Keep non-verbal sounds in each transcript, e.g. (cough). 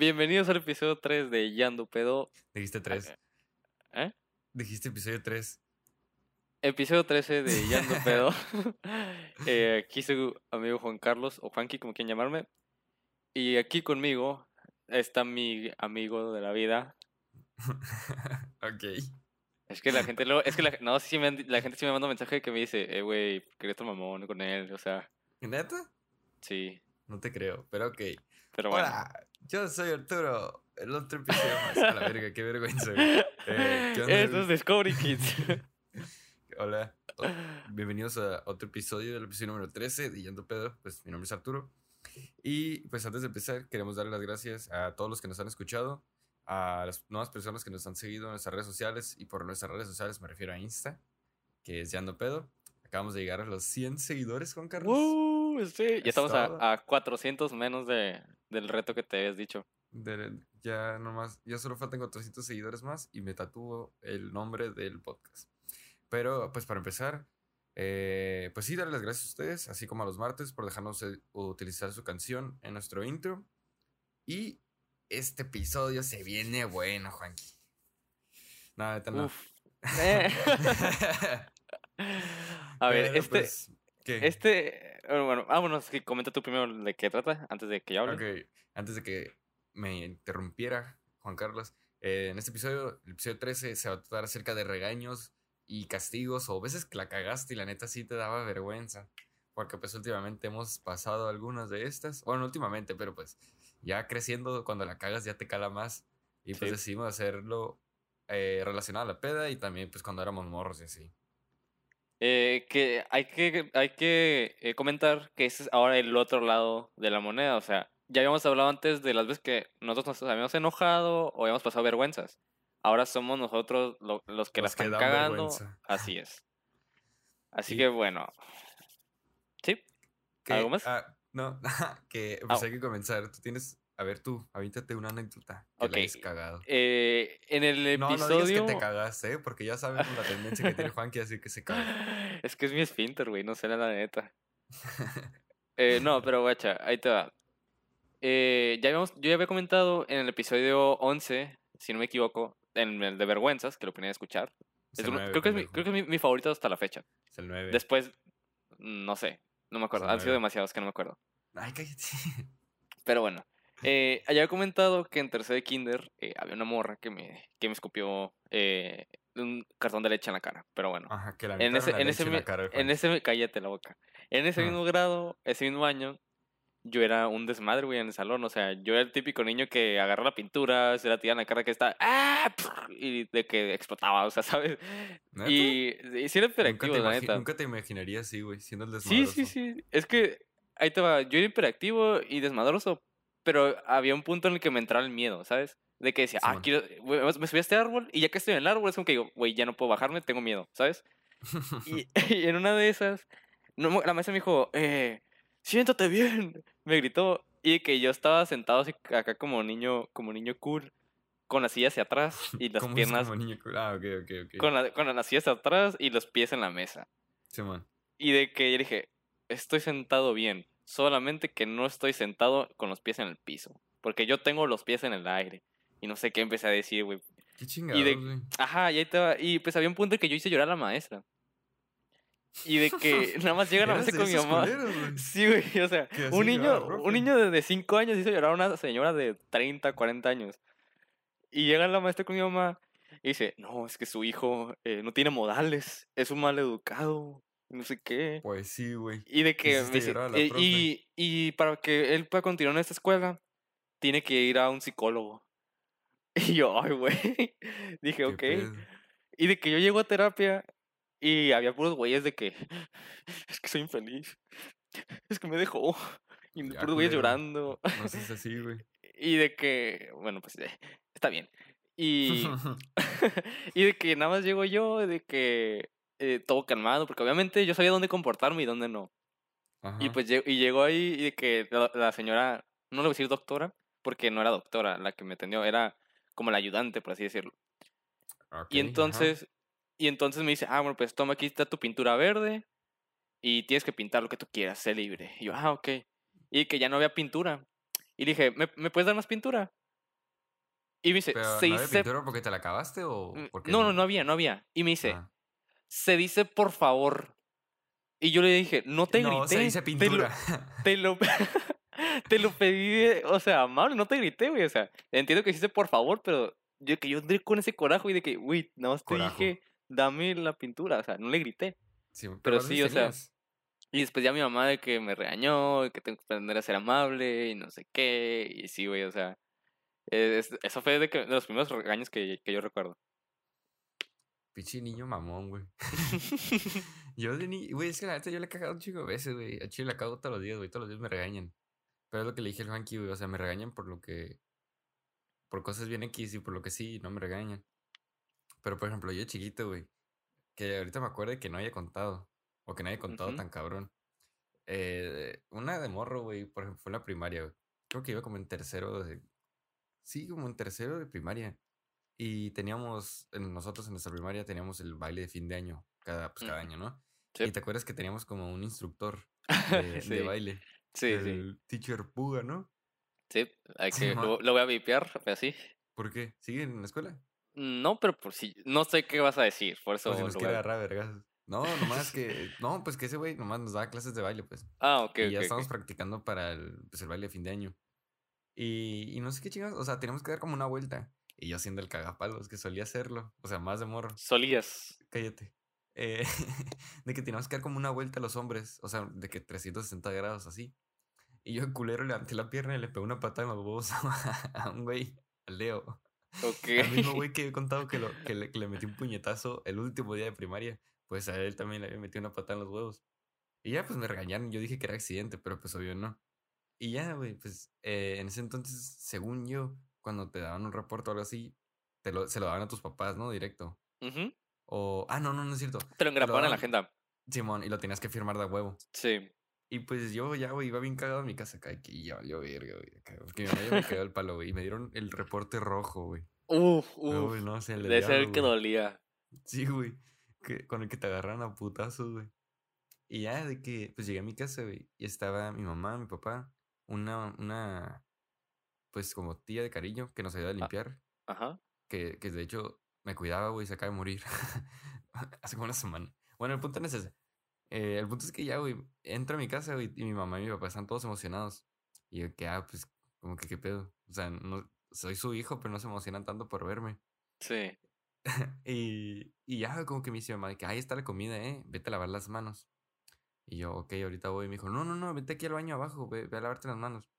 Bienvenidos al episodio 3 de Yando Pedo. Dijiste 3. ¿Eh? Dijiste episodio 3. Episodio 13 de Yando Pedo. (laughs) (laughs) eh, aquí su amigo Juan Carlos, o Juanqui, como quieran llamarme. Y aquí conmigo está mi amigo de la vida. (laughs) ok. Es que la gente luego, es que la, no, sí me han- la gente sí me manda un mensaje que me dice, eh, güey, quería otro mamón con él, o sea, ¿Neta? sí, No te creo, pero ok. Pero bueno. Hola, yo soy Arturo. El otro episodio más. A la verga, qué vergüenza. Eh, ¿qué onda? Esto es Discovery Kids. (laughs) Hola. Oh, Bienvenidos a otro episodio del episodio número 13 de Yendo Pedo. Pues mi nombre es Arturo. Y pues antes de empezar, queremos darle las gracias a todos los que nos han escuchado, a las nuevas personas que nos han seguido en nuestras redes sociales. Y por nuestras redes sociales me refiero a Insta, que es Yando Pedo. Acabamos de llegar a los 100 seguidores, Juan Carlos. Uh, sí, ya estamos a, a 400 menos de, del reto que te habías dicho. De- ya nomás, ya solo faltan 400 seguidores más y me tatúo el nombre del podcast. Pero, pues para empezar, eh, pues sí, darle las gracias a ustedes, así como a los martes, por dejarnos eh, utilizar su canción en nuestro intro. Y este episodio se viene bueno, Juanqui. Nada, neta, no. (laughs) Eh. (laughs) A ver, Pero, este, pues, ¿qué? este, bueno, bueno, vámonos, comenta tú primero de qué trata antes de que yo hable. Antes de que me interrumpiera, Juan Carlos, eh, en este episodio, el episodio 13, se va a tratar acerca de regaños y castigos o veces que la cagaste y la neta sí te daba vergüenza. Porque pues últimamente hemos pasado algunas de estas. Bueno, no últimamente, pero pues ya creciendo, cuando la cagas ya te cala más. Y pues Sí. decidimos hacerlo eh, relacionado a la peda y también pues cuando éramos morros y así. Eh, que hay que, hay que eh, comentar que ese es ahora el otro lado de la moneda. O sea, ya habíamos hablado antes de las veces que nosotros nos habíamos enojado o habíamos pasado vergüenzas. Ahora somos nosotros lo- los que la Los que están cagando. vergüenza. Así es. Así Sí. que bueno. Sí. ¿Algo más? ah, no, (laughs) que pues Ah. hay que comenzar. Tú tienes, a ver tú, avíntate una anécdota que Ok. la hayas cagado. Eh, en el No, no episodio. digas que te cagaste, ¿eh? porque ya sabemos la tendencia que tiene (laughs) Juanqui, así que se caga. (laughs) Es que es mi esfínter, güey, no sé la neta. (laughs) Eh, no, pero guacha, ahí te va. Eh, ya habíamos, yo ya había comentado en el episodio 11, si no me equivoco, en el de vergüenzas, que lo ponía a escuchar. Es el creo que es, mi, creo que es mi, mi favorito hasta la fecha. Es el 9. Después, no sé, no me acuerdo. Han sido demasiados que no me acuerdo. Ay, cállate. Pero bueno, eh, había comentado que en tercer de kinder eh, había una morra que me, que me escupió eh, un cartón de leche en la cara. Pero bueno. Ajá, que la en ese, la en ese, en mi- la cara al en Juanqui. ese, cállate la boca. En ese Ah. mismo grado, ese mismo año, yo era un desmadre, güey, en el salón. O sea, yo era el típico niño que agarra la pintura, se la tira en la cara que está, ¡ah! (laughs) y de que explotaba, o sea, ¿sabes? ¿Neta? Y, y sí era hiperactivo, la neta. nunca te imaginaría así, güey, siendo el Sí, desmadroso. sí, sí. Es que, ahí te va, yo era hiperactivo y desmadroso, pero había un punto en el que me entraba el miedo, ¿sabes? De que decía, ah, Simón. quiero, güey, me subí a este árbol y ya que estoy en el árbol es como que digo, güey, ya no puedo bajarme, tengo miedo, ¿sabes? Y, (laughs) (laughs) y en una de esas, no, la maestra me dijo, eh, siéntate bien, (laughs) me gritó. Y que yo estaba sentado así acá como niño, como niño cool, con la silla hacia atrás y las ¿Cómo es piernas, como niño cool? Ah, ok, ok, ok. con, la, con la silla hacia atrás y los pies en la mesa. Simón. Y de que yo dije, estoy sentado bien, solamente que no estoy sentado con los pies en el piso, porque yo tengo los pies en el aire. Y no sé qué empecé a decir, güey. Qué chingados, de- güey. Ajá, y ahí va. Y pues había un punto en que yo hice llorar a la maestra. Y de que (laughs) nada más llega la maestra con mi mamá. culeros, güey. Sí, güey, o sea, un niño, un niño de 5 años hizo llorar a una señora de 30, 40 años. Y llega la maestra con mi mamá y dice, no, es que su hijo eh, no tiene modales, es un mal educado, no sé qué. Pues sí, güey. Y de que me dice, "Eh, profe". y, y para que él pueda continuar en esta escuela, tiene que ir a un psicólogo. (laughs) Y yo, ay, güey. (laughs) Dije, ok. pedo. Y de que yo llego a terapia y había puros güeyes de que (laughs) es que soy infeliz. Es que me dejó. Y Ya, puros güeyes llorando. No seas así, güey. Y de que, bueno, pues eh, está bien. Y, y de que nada más llego yo, de que eh, todo calmado, porque obviamente yo sabía dónde comportarme y dónde no. Y Ajá. pues lle- y llegó ahí y que la, la señora, no le voy a decir doctora, porque no era doctora la que me atendió, era como la ayudante, por así decirlo. Ok, Y ajá. entonces, y entonces me dice, ah, bueno, pues toma aquí está tu pintura verde y tienes que pintar lo que tú quieras, sé libre. Y yo, ah, ok. Y que ya no había pintura. Y le dije, ¿me, ¿me puedes dar más pintura? Y me dice, Pero ¿no había pintura porque te la acabaste o Mm, porque No, no, no había, no había. Y me dice, Ah. Se dice por favor. Y yo le dije, no te no, grité. se dice te lo- pintura. (laughs) Te lo, (laughs) te lo pedí, o sea, amable, no te grité, güey. O sea, entiendo que hiciste por favor, pero yo que yo entré con ese coraje y de que, güey, más te Corajo. dije, dame la pintura. O sea, no le grité. Sí, pero ¿cuántos sí, o sea? Y después ya mi mamá de que me regañó, y que tengo que aprender a ser amable y no sé qué. Y sí, güey, o sea, es- eso fue de, que, de los primeros regaños que, que yo recuerdo. Pinche niño mamón, güey. (laughs) yo de ni... Güey, es que la neta yo le he cagado un chico de veces, güey. A Chile la cago todos los días, güey. Todos los días me regañan. Pero es lo que le dije al Juanqui, güey. O sea, me regañan por lo que... Por cosas bien X y por lo que sí, no me regañan. Pero, por ejemplo, yo chiquito, güey. Que ahorita me acuerdo que no haya contado. O que no haya contado Ujú. tan cabrón. Eh, una de morro, güey. Por ejemplo, fue en la primaria, güey. Creo que iba como en tercero de... Sí, como en tercero de primaria. Y teníamos, en nosotros en nuestra primaria teníamos el baile de fin de año, cada, pues, cada año, ¿no? Sí. Y te acuerdas que teníamos como un instructor (laughs) de, baile, sí, sí. el teacher Puga, ¿no? Sí, hay que, lo, lo voy a vipear, pero sí. ¿Por qué? ¿Sigue en la escuela? No, pero por si, no sé qué vas a decir, por eso Por si nos quiere agarrar, vergas. No, nomás que, (laughs) no, pues que ese güey nomás nos daba clases de baile, pues. Ah, ok, y ya estamos practicando para el, pues, el baile de fin de año. Y, y no sé qué chingados, o sea, teníamos que dar como una vuelta. Y yo haciendo el cagapalos, que solía hacerlo, o sea, más de morro. Solías. Cállate. Eh, (laughs) de que teníamos que dar como una vuelta a los hombres, o sea, de que 360 grados así. Y yo, culero, levanté la pierna y le pegué una patada en los huevos a, (laughs) a un güey, al Leo. Ok. Al mismo güey que he contado que, lo, que, (laughs) le, que le metí un puñetazo el último día de primaria, pues a él también le había metido una patada en los huevos. Y ya, pues me regañaron. Yo dije que era accidente, pero pues obvio no. Y ya, güey, pues eh, en ese entonces, según yo, cuando te daban un reporte o algo así, te lo, se lo daban a tus papás, ¿no? Directo. Ujú. O, ah, no, no, no es cierto. Te lo engrapaban en la agenda. Simón, y lo tenías que firmar de a huevo. Sí. Y pues yo ya, güey, iba bien cagado en mi casa acá, que ya valió verga, güey. Porque mi mamá me quedó el palo, güey. Y me dieron el reporte rojo, güey. Uf, Uy, uf. no, el del Debe ser el que dolía. Sí, güey. Que, con el que te agarran a putazos, güey. Y ya de que, pues llegué a mi casa, güey. Y estaba mi mamá, mi papá, una, una, pues como tía de cariño que nos ayudaba a limpiar. Ajá. Que, que de hecho me cuidaba, güey, se acaba de morir. (laughs) Hace como una semana. Bueno, el punto no es ese. Eh, el punto es que ya, güey, entro a mi casa, güey, y mi mamá y mi papá están todos emocionados. Y yo, que, ah, pues, como que, ¿qué pedo? O sea, no, soy su hijo, pero no se emocionan tanto por verme. Sí. (laughs) Y, y ya como que me dice mi mamá que ahí está la comida, eh, vete a lavar las manos. Y yo, ok, ahorita voy. Y me dijo, no, no, no, vete aquí al baño abajo, ve, ve a lavarte las manos.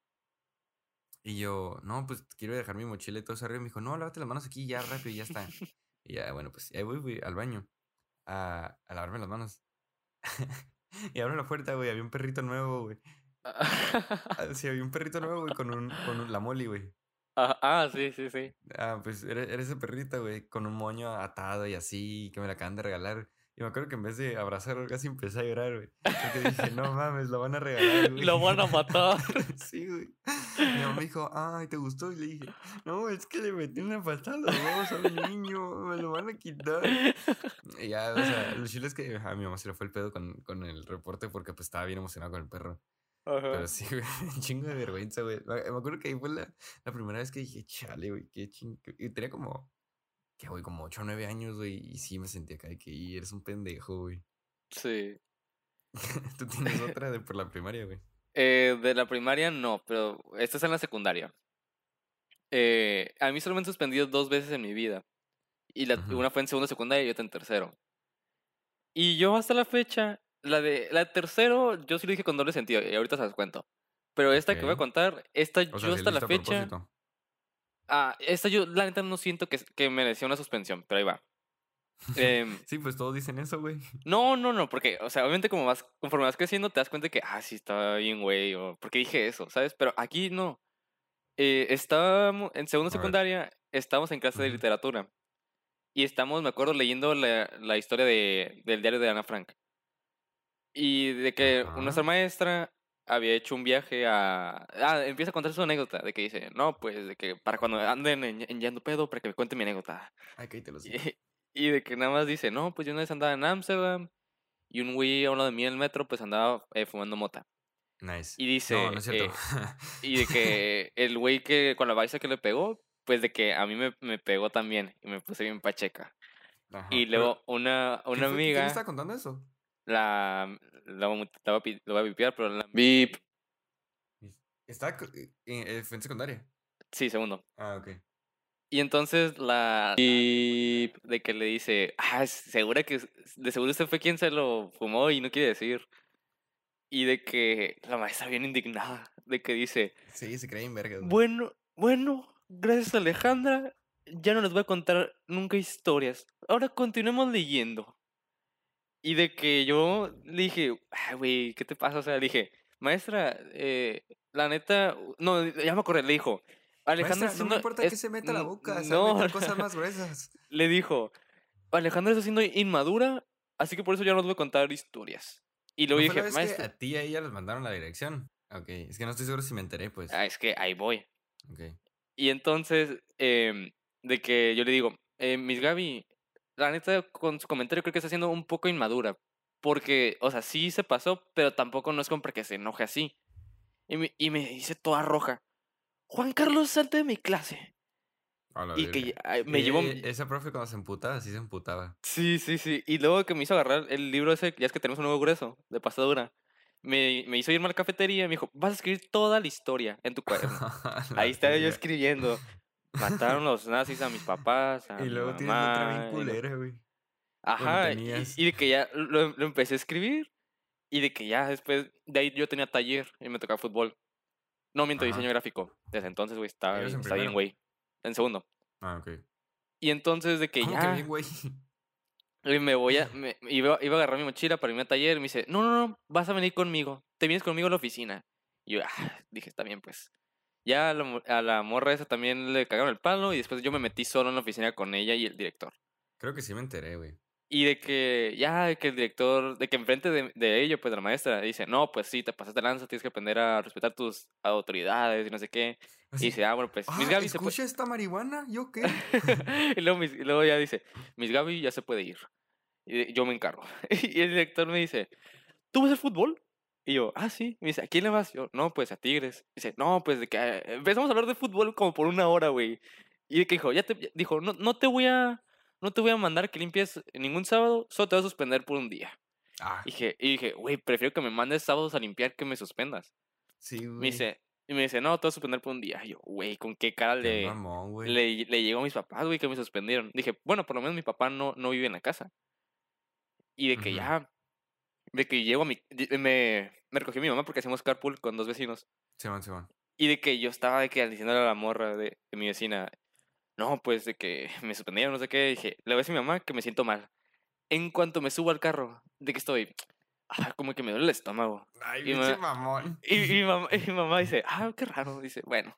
Y yo, no, pues quiero dejar mi mochila y todo eso arriba. Y me dijo, no, lávate las manos aquí ya rápido y ya está. (laughs) y ya, bueno, pues ahí voy, güey, al baño a, a lavarme las manos. (laughs) y abro la puerta, güey, había un perrito nuevo, güey. (laughs) Sí, había un perrito nuevo, güey, con, un, con un- la moli, güey. ah, ah, sí, sí, sí. Ah, pues era, era ese perrito, güey, con un moño atado y así, que me la acaban de regalar. Y me acuerdo que en vez de abrazarlo casi empecé a llorar, güey. Porque dije, (laughs) no mames, lo van a regalar, güey. Lo van a matar. (laughs) sí, güey. Mi mamá me dijo, ay, ¿te gustó? Y le dije, no, es que le metí una patada a los huevos a un niño, me lo van a quitar. Y ya, o sea, lo chile es que a mi mamá se le fue el pedo con, con el reporte porque pues estaba bien emocionado con el perro. Pero sí, güey, (laughs) chingo de vergüenza, güey. Me me acuerdo que ahí fue la, la primera vez que dije, chale, güey, qué chingo. Y tenía como, que güey, como 8 o 9 años, güey. Y sí me sentía acá de que "Y eres un pendejo, güey. Sí. (laughs) Tú tienes otra de por la primaria, güey. Eh, de la primaria no, pero esta es en la secundaria. Eh, a mí solo me han suspendido dos veces en mi vida. Y la, una fue en segundo secundaria y otra en tercero. Y yo hasta la fecha, la de la de tercero, yo sí lo dije con doble sentido, y ahorita se las cuento. Pero esta que voy a contar, esta O yo sea, hasta la fecha. propósito. Ah, esta yo la neta no siento que, que merecía una suspensión, pero ahí va. Em, (laughs) Sí, pues todos dicen eso, güey. no, no, no, porque, o sea, obviamente como vas, conforme vas creciendo te das cuenta que, ah, sí, estaba bien, güey, o porque dije eso, ¿sabes? Pero aquí no. Eh, estábamos, en segundo secundaria, estábamos en clase de literatura. Y estamos, me acuerdo, leyendo la, la historia de, del diario de Ana Frank. Y de que Ajá. nuestra maestra había hecho un viaje a... Ah, empieza a contar su anécdota, de que dice, no, pues, de que para cuando anden en, en Yando Pedo, para que me cuente mi anécdota. Ay, cállate los Y, y de que nada más dice, no, pues yo una vez andaba en Ámsterdam y un güey a un lado de mí en el metro pues andaba eh, fumando mota. Nice. Y dice, no, no es cierto. eh, (laughs) y de que el güey que con la baisa que le pegó, pues de que a mí me, me pegó también y me puse bien pacheca. Ajá, Y luego una, ¿quién una fue- ¿Quién amiga, está contando eso? la, la, voy a- la voy a pi- lo voy a vipiar, pero la... Vip. Co- eh, fue en secundaria. Sí, segundo. Ah, ok. Y entonces la... Vip de que le dice, ah, es segura que, de seguro usted fue quien se lo fumó y no quiere decir. Y de que la maestra bien indignada, de que dice, Sí, se cree en verga. Bueno, bueno, gracias Alejandra. Ya no les voy a contar nunca historias. Ahora continuemos leyendo. Y de que yo le dije, ay, güey, ¿qué te pasa? O sea, le dije, maestra, eh, la neta, no, ya me acordé, le dijo, Alejandra Maestra, no me importa que se meta la boca, no, cosas (laughs) más gruesas. le dijo, Alejandra está siendo inmadura, así que por eso ya no les voy a contar historias. Y luego ¿No fue dije, maestra, que a ti y a ella les mandaron la dirección? Ok, es que no estoy seguro si me enteré, pues. ah, es que ahí voy. Ok. Y entonces, em, de que yo le digo, eh, Miss Gaby, la neta, con su comentario creo que está siendo un poco inmadura. Porque, o sea, sí se pasó, pero tampoco no es como para que se enoje así. Y me, y me dice toda roja, Juan Carlos, salte de mi clase. A la Y que me llevó... Eh, Esa profe cuando se emputaba, sí se emputaba. Sí, sí, sí. Y luego que me hizo agarrar el libro ese, ya es que tenemos un nuevo grueso, de pasadura. Me, me hizo irme a la cafetería y me dijo, vas a escribir toda la historia en tu cuaderno. (laughs) Ahí estaba yo escribiendo. Mataron los nazis a mis papás, a Y luego tienes otra bien culera, güey. Ajá, y, de que ya lo, lo empecé a escribir y de que ya después, de ahí yo tenía taller y me tocaba fútbol. No miento, Ajá. diseño gráfico. Desde entonces, güey, estaba, ¿Ibas bien- en estaba bien, güey. En segundo. Ah, ok. Y entonces de que ¿Cómo que ya bien, güey? y me voy a, me, (laughs) iba, iba a agarrar mi mochila para irme a taller y me dice, no, no, no, vas a venir conmigo, te vienes conmigo a la oficina. Y yo, ah, dije, está bien, pues. Ya a la, a la morra esa también le cagaron el palo y después yo me metí solo en la oficina con ella y el director. Creo que sí me enteré, güey. Y de que ya, de que el director, de que enfrente de, de ello, pues de la maestra, dice, no, pues sí, te pasaste lanza, tienes que aprender a respetar tus autoridades y no sé qué. Y Así, dice, ah, bueno, pues, ah, Miss Gaby se puede... ¿escucha esta marihuana? ¿Yo qué? (laughs) y, luego, y luego ya dice, Miss Gaby ya se puede ir. Y yo me encargo. (laughs) y el director me dice, ¿tú ves el fútbol? Y yo, ah, sí. Me dice, ¿a quién le vas? Yo, no, pues a Tigres. Dice, no, pues de que eh, empezamos a hablar de fútbol como por una hora, güey. Y de que dijo, ya te, dijo, no, no te voy a, no te voy a mandar que limpies ningún sábado, solo te voy a suspender por un día. Ah, Y dije, y dije, güey, prefiero que me mandes sábados a limpiar que me suspendas. sí, güey. Me dice, y me dice, no, te voy a suspender por un día. Y yo, güey, ¿con qué cara Qué le, mamón, le, le llegó a mis papás, güey, que me suspendieron. Dije, bueno, por lo menos mi papá no, no vive en la casa. Y de que Ujú. ya, de que llego a mi, me, me recogió mi mamá porque hacemos carpool con dos vecinos. Simón, Simón. Y de que yo estaba de que diciéndole a la morra de, de mi vecina, no, pues de que (laughs) me suspendieron, no sé qué. Dije, le voy a decir a mi mamá que me siento mal. En cuanto me subo al carro, de que estoy, ah, como que me duele el estómago. Ay, Y me- mamón. Y, y mi (laughs) mamá, y mi mamá dice, ah, qué raro. Dice, bueno.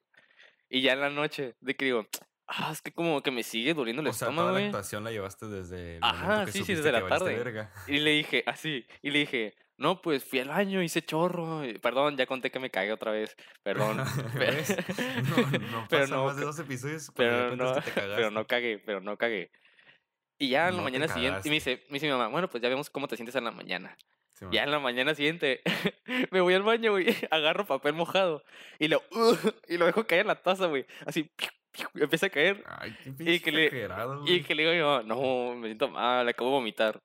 Y ya en la noche, de que digo, ah, es que como que me sigue doliendo el O sea, estómago, toda la actuación la llevaste desde el Ajá, que sí, sí, desde la tarde. verga. Y le dije, así, y le dije, no, pues fui al baño, hice chorro. Perdón, ya conté que me cagué otra vez. Perdón. (laughs) (laughs) pe- ¿Ves? No, no (laughs) pero no, más de dos episodios pero no, que te pero no cagué, pero no cagué. Y ya en la No mañana siguiente, y me dice, me dice mi mamá, bueno, pues ya vemos cómo te sientes en la mañana. Simón. Ya en la mañana siguiente me voy al baño, güey, agarro papel mojado y lo, y lo dejo caer en la taza, güey. Así, (laughs) empieza a caer. Ay, qué pinche que le- exagerado, Y güey. que le digo yo, no, me siento mal, acabo de vomitar.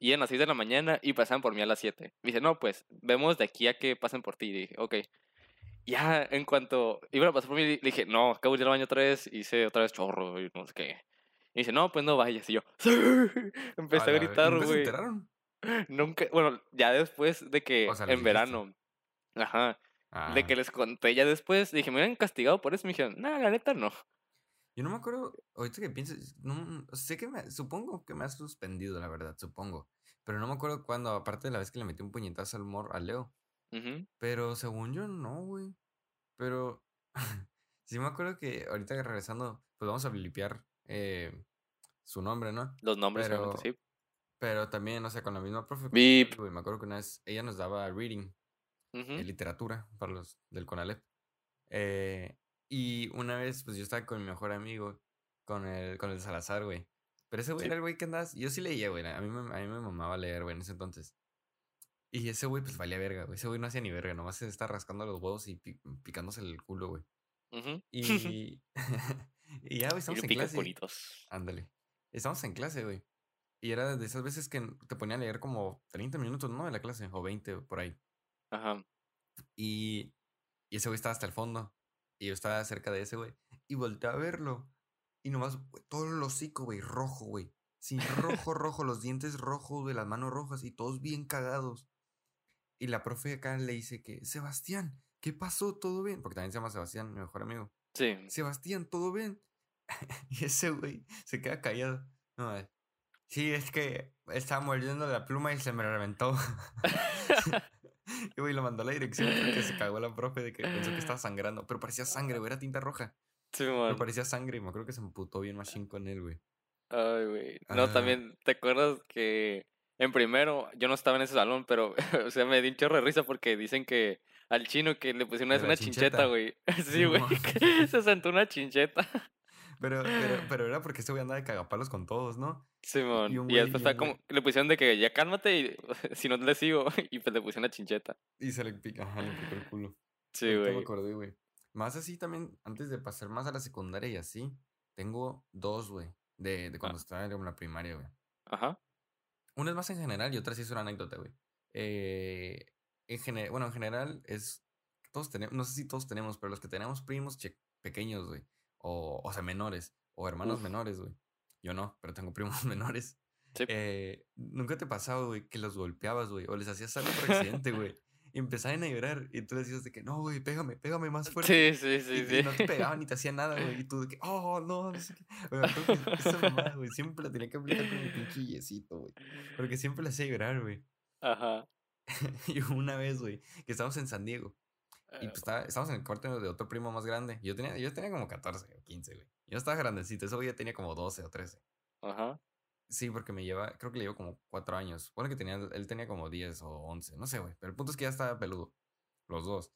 Y eran las 6 de la mañana y pasaban por mí a las 7. Me dice, no, pues, vemos de aquí a que pasen por ti. Y dije, ok. Ya, en cuanto iban a pasar por mí, le dije, no, acabo de ir al baño otra vez, hice otra vez chorro y no sé qué. Y dice, no, pues no vayas. Y yo, (laughs) sí. Empecé a, ver- gritar, ¿Nunca se güey. enteraron? Nunca, bueno, ya después de que O sea, en dijiste. verano, de Ah, que les conté ya después, dije, me habían castigado por eso. Me dijeron, no, la neta no. Yo no me acuerdo, ahorita que pienso, no, sé que me, supongo que me has suspendido, la verdad, supongo. Pero no me acuerdo cuándo, aparte de la vez que le metí un puñetazo al mor, a Leo. Pero según yo, no, güey. Pero (laughs) sí me acuerdo que ahorita que regresando, pues vamos a blipear eh, su nombre, ¿no? Los nombres, Pero- sí. Pero también, o sea, con la misma profe. Güey, me acuerdo que una vez ella nos daba reading, Eh, literatura, para los del Conalep. Eh, y una vez, pues yo estaba con mi mejor amigo, con el, con el Salazar, güey. Pero ese güey Sí. era el güey que andaba. Yo sí leía, güey. A mí, me, a mí me mamaba leer, güey, en ese entonces. Y ese güey, pues valía verga, güey. Ese güey no hacía ni verga, nomás se está rascando los huevos y pi- picándose el culo, güey. (laughs) Y, (laughs) Y ya, güey, estamos en clase. culitos. Ándale. Estamos en clase, güey. Y era de esas veces que te ponían a leer como 30 minutos, ¿no? En la clase, o 20, por ahí. Ajá. Y, y ese güey estaba hasta el fondo. Y yo estaba cerca de ese güey. Y volteé a verlo. Y nomás, güey, todo el hocico, güey, rojo, güey. Sí, rojo, (laughs) rojo, los dientes rojos, güey, las manos rojas y todos bien cagados. Y la profe acá le dice que, Sebastián, ¿qué pasó? ¿Todo bien? Porque también se llama Sebastián, mi mejor amigo. Sí. Sebastián, ¿todo bien? (laughs) y ese güey se queda callado. No, eh, sí, es que estaba mordiendo la pluma y se me reventó. (laughs) (laughs) y güey lo mandó a la dirección porque se cagó la profe de que pensó que estaba (laughs) sangrando. Pero parecía sangre, güey, era tinta roja. Sí, Pero man. parecía sangre y me acuerdo que se emputó bien machine con él, güey. Ay, güey. No, Ah. también, ¿te acuerdas que en primero yo no estaba en ese salón, pero, (laughs) o sea, me di un chorro de risa porque dicen que al chino que le pusieron una una chincheta, güey. Sí, güey, se sentó una chincheta. Pero, pero, (gasps) pero era porque ese güey andaba de cagapalos con todos, ¿no? Simón. Y Y, un güey- después y un como, güey- le pusieron de que ya cálmate y (laughs) si no le sigo, (laughs) y pues le pusieron una chincheta. Y se le pica, ajá, le picó el culo. Sí, Ahorita me güey. acordé, güey. Más así también, antes de pasar más a la secundaria y así, tengo dos, güey, de, de cuando estaba en la primaria, güey. Ajá. Una es más en general y otra sí es una anécdota, güey. Eh, en bueno, en general es, todos tenemos, no sé si todos tenemos, pero los que tenemos primos che- pequeños, güey, o, o sea, menores, o hermanos Uf. menores, güey. Yo no, pero tengo primos (laughs) menores. Sí. Eh, ¿Nunca te pasaba, güey, que los golpeabas, güey, o les hacías algo por accidente, güey? Y empezaban a llorar y tú les decías de que, no, güey, pégame, pégame más (laughs) fuerte. Sí, sí, sí, y sí. no te pegaban ni te hacían nada, güey. Y tú de que, oh, no, no sé qué. Güey, esa mamada, güey, siempre la tenía que aplicar con mi pinche yesito, güey. Porque siempre la hacía llorar, güey. Ajá. (laughs) Y una vez, güey, que estábamos en San Diego. Y Eh, pues estaba, estábamos en el cuarto de otro primo más grande. Yo tenía, yo tenía como 14 o 15, güey. Yo estaba grandecito. Ese güey ya tenía como 12 o 13. Ajá. Sí, porque me lleva, creo que le llevo como 4 años. Bueno, que tenía, él tenía como 10 o 11. No sé, güey. Pero el punto es que ya estaba peludo. Los dos.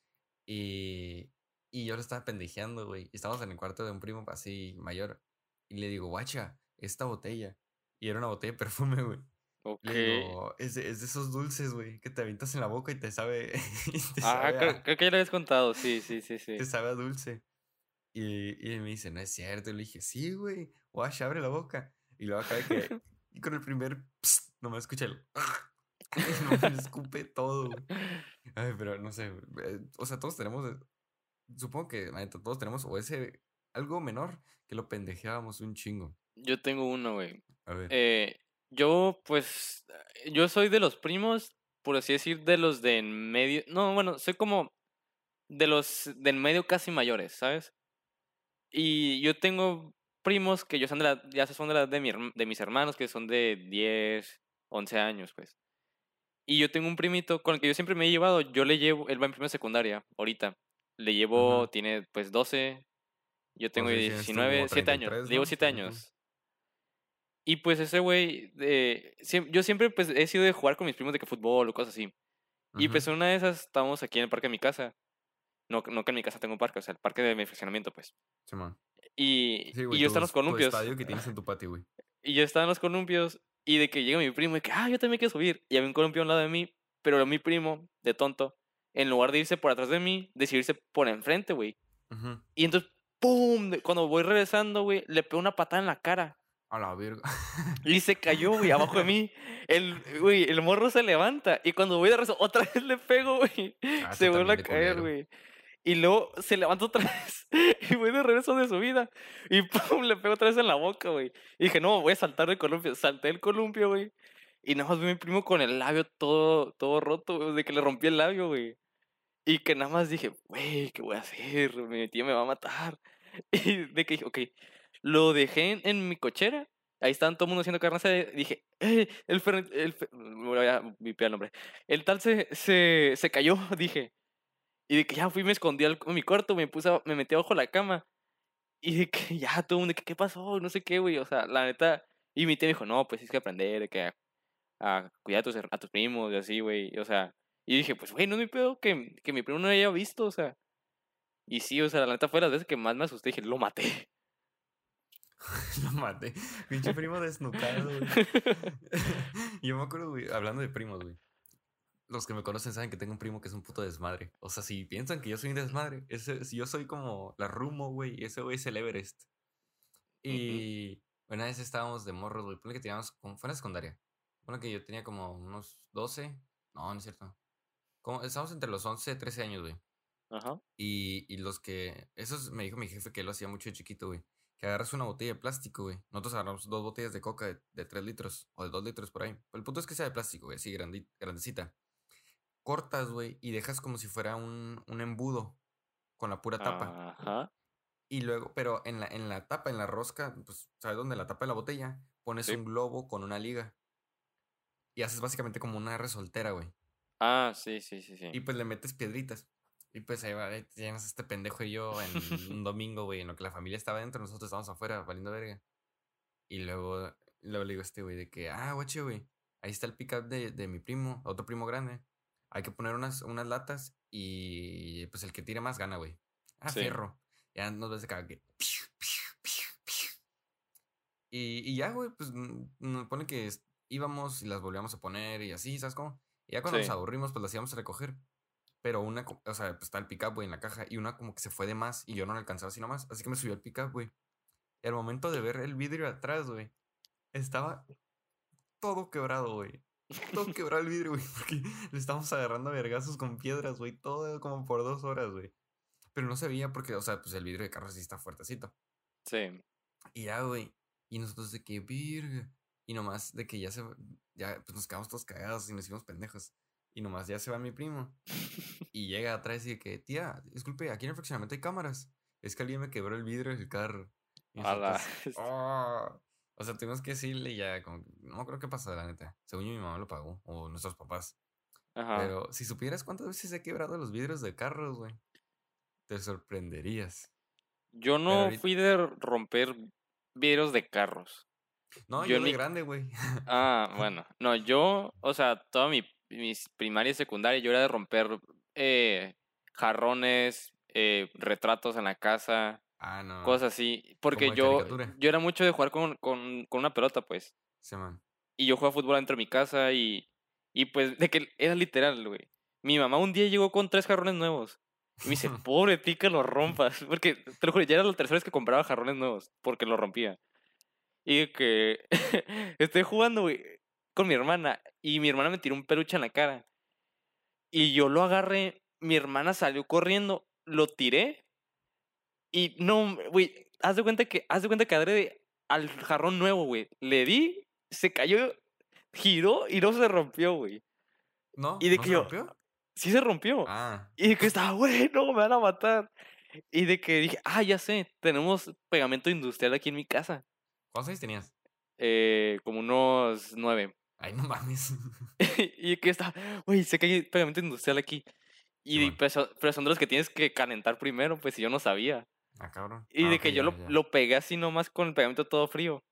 Y, y yo lo estaba pendejeando, güey. Y estábamos en el cuarto de un primo así mayor. Y le digo, guacha, esta botella. Y era una botella de perfume, (laughs) güey. Ok. Le digo, es de, es de esos dulces, güey, que te avientas en la boca y te sabe. (laughs) y te Ah, sabe a- creo, que ya lo habías contado, sí, sí, sí, sí. te sabe a dulce. Y, y me dice, no es cierto. Y le dije, sí, güey. Guacha, abre la boca. Y luego acá de que. (laughs) Y con el primer. Psst, no me escucha el. (laughs) No me escupe todo, güey. Ay, pero no sé. eh, O sea, todos tenemos. Supongo que, todos tenemos o ese. Algo menor que lo pendejeábamos un chingo. Yo tengo uno, güey. A ver. Eh, yo, pues, yo soy de los primos, por así decir, de los de en medio. No, bueno, soy como de los de en medio casi mayores, ¿sabes? Y yo tengo primos que yo son de la, ya son de la de, mi de mis hermanos, que son de 10, 11 años, pues. Y yo tengo un primito con el que yo siempre me he llevado, yo le llevo, él va en primera secundaria, ahorita. Le llevo, Ajá. tiene pues 12, yo tengo sea, tienes tú 19, como 7 años, 33, le llevo ¿no? 7 Ajá. años. Y pues ese güey, eh, yo siempre pues he sido de jugar con mis primos de que fútbol o cosas así. Y pues una de esas estábamos aquí en el parque de mi casa. No, no que en mi casa tengo un parque, o sea, el parque de mi fraccionamiento, pues. Simón. Y, Sí, y yo estaba en los columpios. estadio que tienes en tu patio, güey. (laughs) Y yo estaba en los columpios. Y de que llega mi primo y que, ah, yo también quiero subir. Y había un columpio a un lado de mí. Pero mi primo, de tonto, en lugar de irse por atrás de mí, decidió irse por enfrente, güey. Ujú. Y entonces, ¡pum! Cuando voy regresando, güey, le pegó una patada en la cara. A la verga. (laughs) Y se cayó, güey, abajo de mí. El, güey, el morro se levanta. Y cuando voy de regreso, otra (laughs) vez le pego, güey. Ah, se vuelve a caer, güey. Y luego se levanta otra (laughs) vez. Y voy de regreso de su vida. Y pum, le pego otra vez en la boca, güey. Y dije, no, voy a saltar el columpio. Salté el columpio, güey. Y nada más vi a mi primo con el labio todo, todo roto, güey, de que le rompí el labio, güey. Y que nada más dije, güey, ¿qué voy a hacer? Mi tía me va a matar. Y de que dije, ok, lo dejé en, mi cochera. Ahí estaban todo el mundo haciendo carne asada, Dije, eh, el el voy a el nombre. El tal se, se, se cayó, (laughs) dije. Y de que ya fui, me escondí al, en mi cuarto, me puse, me metí abajo la cama. Y de que (laughs) ya todo el mundo, ¿qué pasó? No sé qué, güey. O sea, la neta. Y mi tía me dijo, no, pues tienes que aprender, de que a, cuidar a tus, a tus primos y así, güey. O sea, y dije, pues, güey, no es mi pedo que, que mi primo no haya visto, o sea. Y sí, o sea, la neta fue las veces que más me asusté. Dije, lo maté. (laughs) Lo maté. Pinche (laughs) primo desnucado, güey. (laughs) Yo me acuerdo, güey, hablando de primos, güey. Los que me conocen saben que tengo un primo que es un puto desmadre. O sea, si piensan que yo soy un desmadre, ese, si yo soy como la Rumo, güey, y ese güey es el Everest. Y una vez estábamos de morros, güey. Ponle que teníamos, como, fue en la secundaria. Ponle que yo tenía como unos 12. No, no es cierto. Como, estábamos entre los 11 y 13 años, güey. Ajá. Y, y los que. Esos me dijo mi jefe que lo hacía mucho de chiquito, güey. Que agarras una botella de plástico, güey. Nosotros agarramos dos botellas de coca de, de 3 litros o de 2 litros por ahí. Pero el punto es que sea de plástico, güey, así grandecita. Cortas, güey, y dejas como si fuera un, un embudo con la pura tapa. Ajá. Y luego, pero en la, en la tapa, en la rosca, pues, ¿sabes dónde? La tapa de la botella, pones Sí. un globo con una liga. Y haces básicamente como una resoltera, güey. Ah, sí, sí, sí, sí. Y pues le metes piedritas. Y pues ahí va, tienes este pendejo y yo en (laughs) un domingo, güey, en lo que la familia estaba dentro, nosotros estábamos afuera, valiendo verga. Y luego, luego le digo a este güey de que, ah, guache, güey, ahí está el pickup de, de mi primo, otro primo grande. Hay que poner unas, unas latas y pues el que tire más gana, güey. Ah, Sí. fierro. Ya nos ves cada que. (laughs) Y, y ya, güey, pues nos pone que íbamos y las volvíamos a poner y así, ¿sabes cómo? Y ya cuando nos aburrimos, pues las íbamos a recoger. Pero una, o sea, pues está el pickup, güey, en la caja. Y una como que se fue de más y yo no la alcanzaba así nomás. Así que me subí al pickup, güey. Y al momento de ver el vidrio atrás, güey, estaba todo quebrado, güey. Todo quebrado el vidrio, (laughs) güey. Porque le estábamos agarrando a vergazos con piedras, güey. Todo como por dos horas, güey. Pero no se veía porque, o sea, pues el vidrio de carro sí está fuertecito. Sí. Y ya, güey. Y nosotros de que, virga. Y nomás de que ya se. Ya, pues nos quedamos todos cagados y nos hicimos pendejos. Y nomás ya se va mi primo. Y llega atrás y de que, tía, disculpe, aquí en el fraccionamiento hay cámaras. Es que alguien me quebró el vidrio del carro. Y A la- nosotros, (laughs) "Oh". O sea, tuvimos que decirle ya, como, que, no me acuerdo qué pasó, la neta. Según yo, mi mamá lo pagó, o nuestros papás. Ajá. Pero si supieras cuántas veces he quebrado los vidrios de carros, güey, te sorprenderías. Yo no ahorita- fui de romper vidrios de carros. No, Yo yo, de mi- grande, güey. Ah, bueno. No, yo, o sea, toda mi mis primaria y secundaria, yo era de romper eh, jarrones, eh, retratos en la casa, Ah, no. cosas así. Porque yo, caricatura. yo era mucho de jugar con, con, con una pelota, pues. Sí, man. Y yo jugaba fútbol dentro de mi casa y, y pues de que era literal, güey. Mi mamá un día llegó con tres jarrones nuevos. Y me dice, (laughs) pobre ti que los rompas. (laughs) Porque, te lo juro, ya era la tercera vez que compraba jarrones nuevos. Porque los rompía. Y que (laughs) estoy jugando, güey, con mi hermana. Y mi hermana me tiró un peluche en la cara. Y yo lo agarré. Mi hermana salió corriendo. Lo tiré. Y no, güey, haz de cuenta que, haz de cuenta que adrede al jarrón nuevo, güey. Le di, se cayó, giró y no se rompió, güey. ¿No? Y de ¿No que se yo- rompió? Sí se rompió. Ah, Y de que estaba, güey, no, me van a matar. Y de que dije, ah, ya sé, tenemos pegamento industrial aquí en mi casa. ¿cuántos años tenías? Eh, como unos nueve. Ay, no mames. (laughs) (laughs) y que está, güey, sé que hay pegamento industrial aquí. Y Simón. pero, son- pero son de los que tienes que calentar primero, pues y yo no sabía. Ah, cabrón. Y Ah, de que yo ya, lo, ya. lo pegué así nomás con el pegamento todo frío.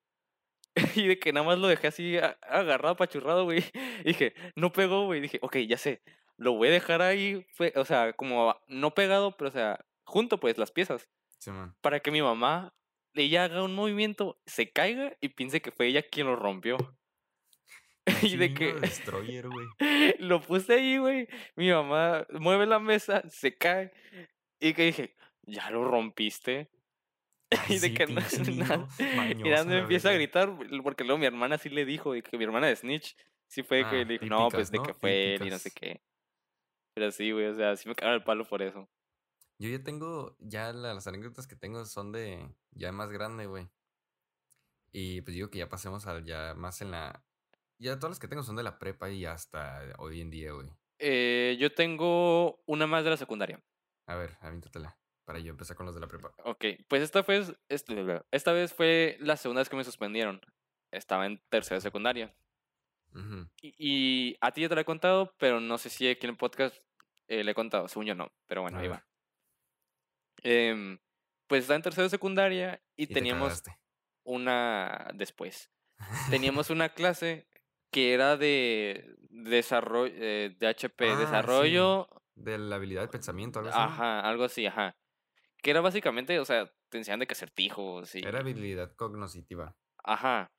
(laughs) y de que nada más lo dejé así agarrado, apachurrado, güey. Y dije, no pegó, güey. Dije, ok, ya sé. Lo voy a dejar ahí, o sea, como no pegado, pero o sea, junto pues las piezas. Sí, man. Para que mi mamá ella haga un movimiento, se caiga y piense que fue ella quien lo rompió. (laughs) y de que Destroyer, güey. (laughs) lo puse ahí, güey. Mi mamá mueve la mesa, se cae. Y que dije, ya lo rompiste. (laughs) Ay, y de sí, que no, nada. Y nada, me la empieza a gritar, porque luego mi hermana sí le dijo, y que mi hermana de Snitch, sí fue que Ah, le dijo, no, típicas, pues de ¿no? que fue él y no sé Típicas. qué. Pero sí, güey, o sea, sí me cagaron el palo por eso. Yo ya tengo, ya la- las anécdotas que tengo son de ya más grande, güey. Y pues digo que ya pasemos al ya más en la... Ya todas las que tengo son de la prepa y hasta hoy en día, güey. Eh, yo tengo una más de la secundaria. A ver, avíntatela. Para yo empezar con los de la prepa. Ok, pues esta vez, este, esta vez fue la segunda vez que me suspendieron. Estaba en tercera de secundaria. Y, y a ti ya te lo he contado, pero no sé si aquí en el podcast eh, le he contado. Según yo no, pero bueno, A ahí ver. va. Em, pues estaba en tercera de secundaria y, Y te teníamos una después. (laughs) Teníamos una clase que era de desarrollo, eh, de HP, Ah, sí. desarrollo, De la habilidad de pensamiento, algo así. ajá, algo así, ajá. Que era básicamente, o sea, te enseñan de que acertijos y... Era habilidad cognoscitiva. Ajá.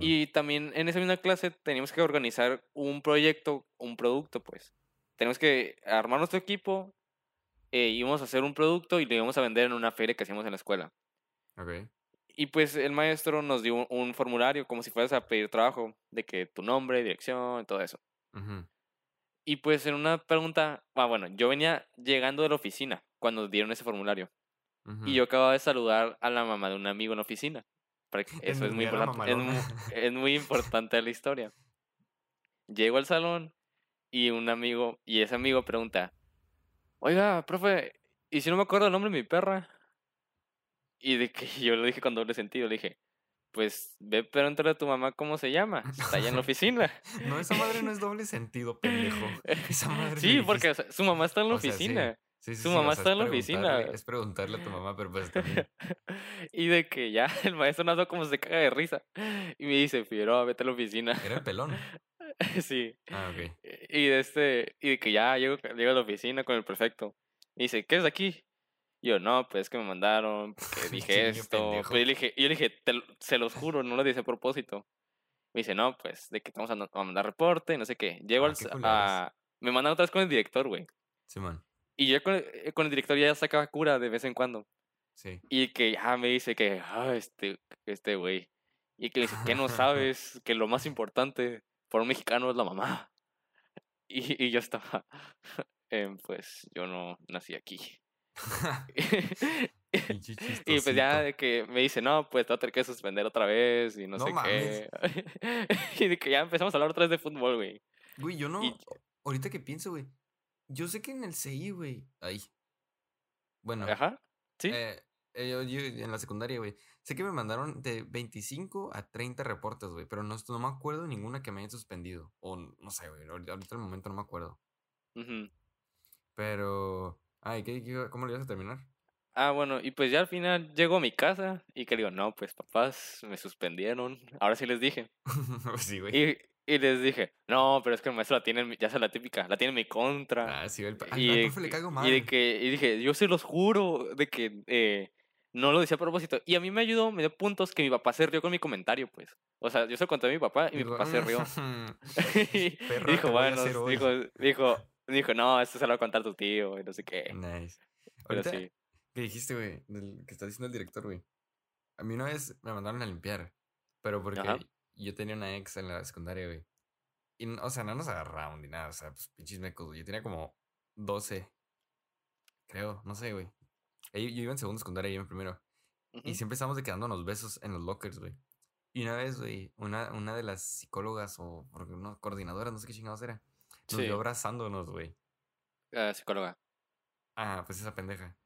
Y también en esa misma clase teníamos que organizar un proyecto, un producto, pues. Tenemos que armar nuestro equipo, eh, íbamos a hacer un producto y lo íbamos a vender en una feria que hacíamos en la escuela. Ok. Y pues el maestro nos dio un, un formulario como si fueras a pedir trabajo, de que tu nombre, dirección, todo eso. Y pues en una pregunta, ah, bueno, yo venía llegando de la oficina cuando dieron ese formulario. Y yo acababa de saludar a la mamá de un amigo en la oficina. Eso es muy a importante. Es, muy importante de la historia. Llego al salón y un amigo, y ese amigo pregunta, oiga, profe, ¿y si no me acuerdo el nombre de mi perra? Y de que (laughs) yo lo dije con doble sentido, le dije, pues ve pregúntale a tu mamá cómo se llama, (laughs) está allá en la oficina. (laughs) No, esa madre no es doble sentido, pendejo. Esa madre Sí, porque dijiste- su mamá está en la o sea, sí, oficina. sí, sí, su sí, mamá o sea, está es en la oficina. Es preguntarle a tu mamá, pero pues también. y de que ya el maestro nada como se caga de risa. Y me dice, Figueroa, vete a la oficina. Era el pelón. sí. Ah, ok. Y de este, y de que ya llego, llego a la oficina con el prefecto. Y dice, ¿qué es aquí? Yo, no, pues es que me mandaron, porque (laughs) dije esto. Pues, yo le dije, yo le dije, "Te se los juro, no lo dije a propósito. Me dice, no, pues, de que te vamos a, a mandar reporte, no sé qué. Llego Ah, al, qué a... Me mandan otra vez con el director, güey. Simón. Y yo con, el- con el director ya sacaba cura de vez en cuando. Sí. Y que ya me dice que, ah, este, este güey. Y que le dice, ¿qué no (laughs) sabes? Que lo más importante para un mexicano es la mamá. (laughs) Y, y yo estaba, em, pues yo no nací aquí. (laughs) Y pues ya de que me dice, no, pues te voy a tener que suspender otra vez y no, No sé mames. qué. (laughs) y de que ya empezamos a hablar otra vez de fútbol, güey. Güey, yo no. Y- Ahorita que pienso, güey. Yo sé que en el CI, güey. Ahí. Bueno. Ajá. Sí. eh, eh, yo, yo en la secundaria, güey. Sé que me mandaron de 25 a 30 reportes, güey. Pero no, no me acuerdo ninguna que me hayan suspendido. O no sé, güey. Ahorita, ahorita al momento no me acuerdo. Ujú. Pero. Ay, ¿qué, qué- cómo lo ibas a terminar? Ah, bueno, y pues ya al final llego a mi casa y que le digo, no, pues papás, me suspendieron. Ahora sí les dije. (laughs) sí, güey. Y, y les dije, no, pero es que el maestro la tiene, ya se la típica, la tiene en mi contra. Ah, sí, el, y, de profe le que- cago y mal. de que, y dije, yo se los juro de que eh, no lo decía a propósito. Y a mí me ayudó, me dio puntos que mi papá se rió con mi comentario, pues. O sea, yo se lo conté a mi papá y mi papá se rió. (laughs) y Perro, dijo, voy a bueno, hoy". dijo, dijo, dijo, no, esto se lo va a contar tu tío y no sé qué. Nice. Pero Ahorita sí. que dijiste, güey, que está diciendo el director, güey. A mí una vez me mandaron a limpiar, pero porque Ajá. yo tenía una ex en la secundaria, güey. Y, o sea, no nos agarraron ni nada, o sea, pues pinches mecos. Yo tenía como 12, creo, no sé, güey. Yo iba en segundo secundaria y ella en primero. Y siempre estábamos de quedándonos besos en los lockers, güey. Y una vez, güey, una, una de las psicólogas o no, coordinadoras, no sé qué chingados era, nos Sí. vio abrazándonos, güey. Ah, psicóloga. Ah, pues esa pendeja.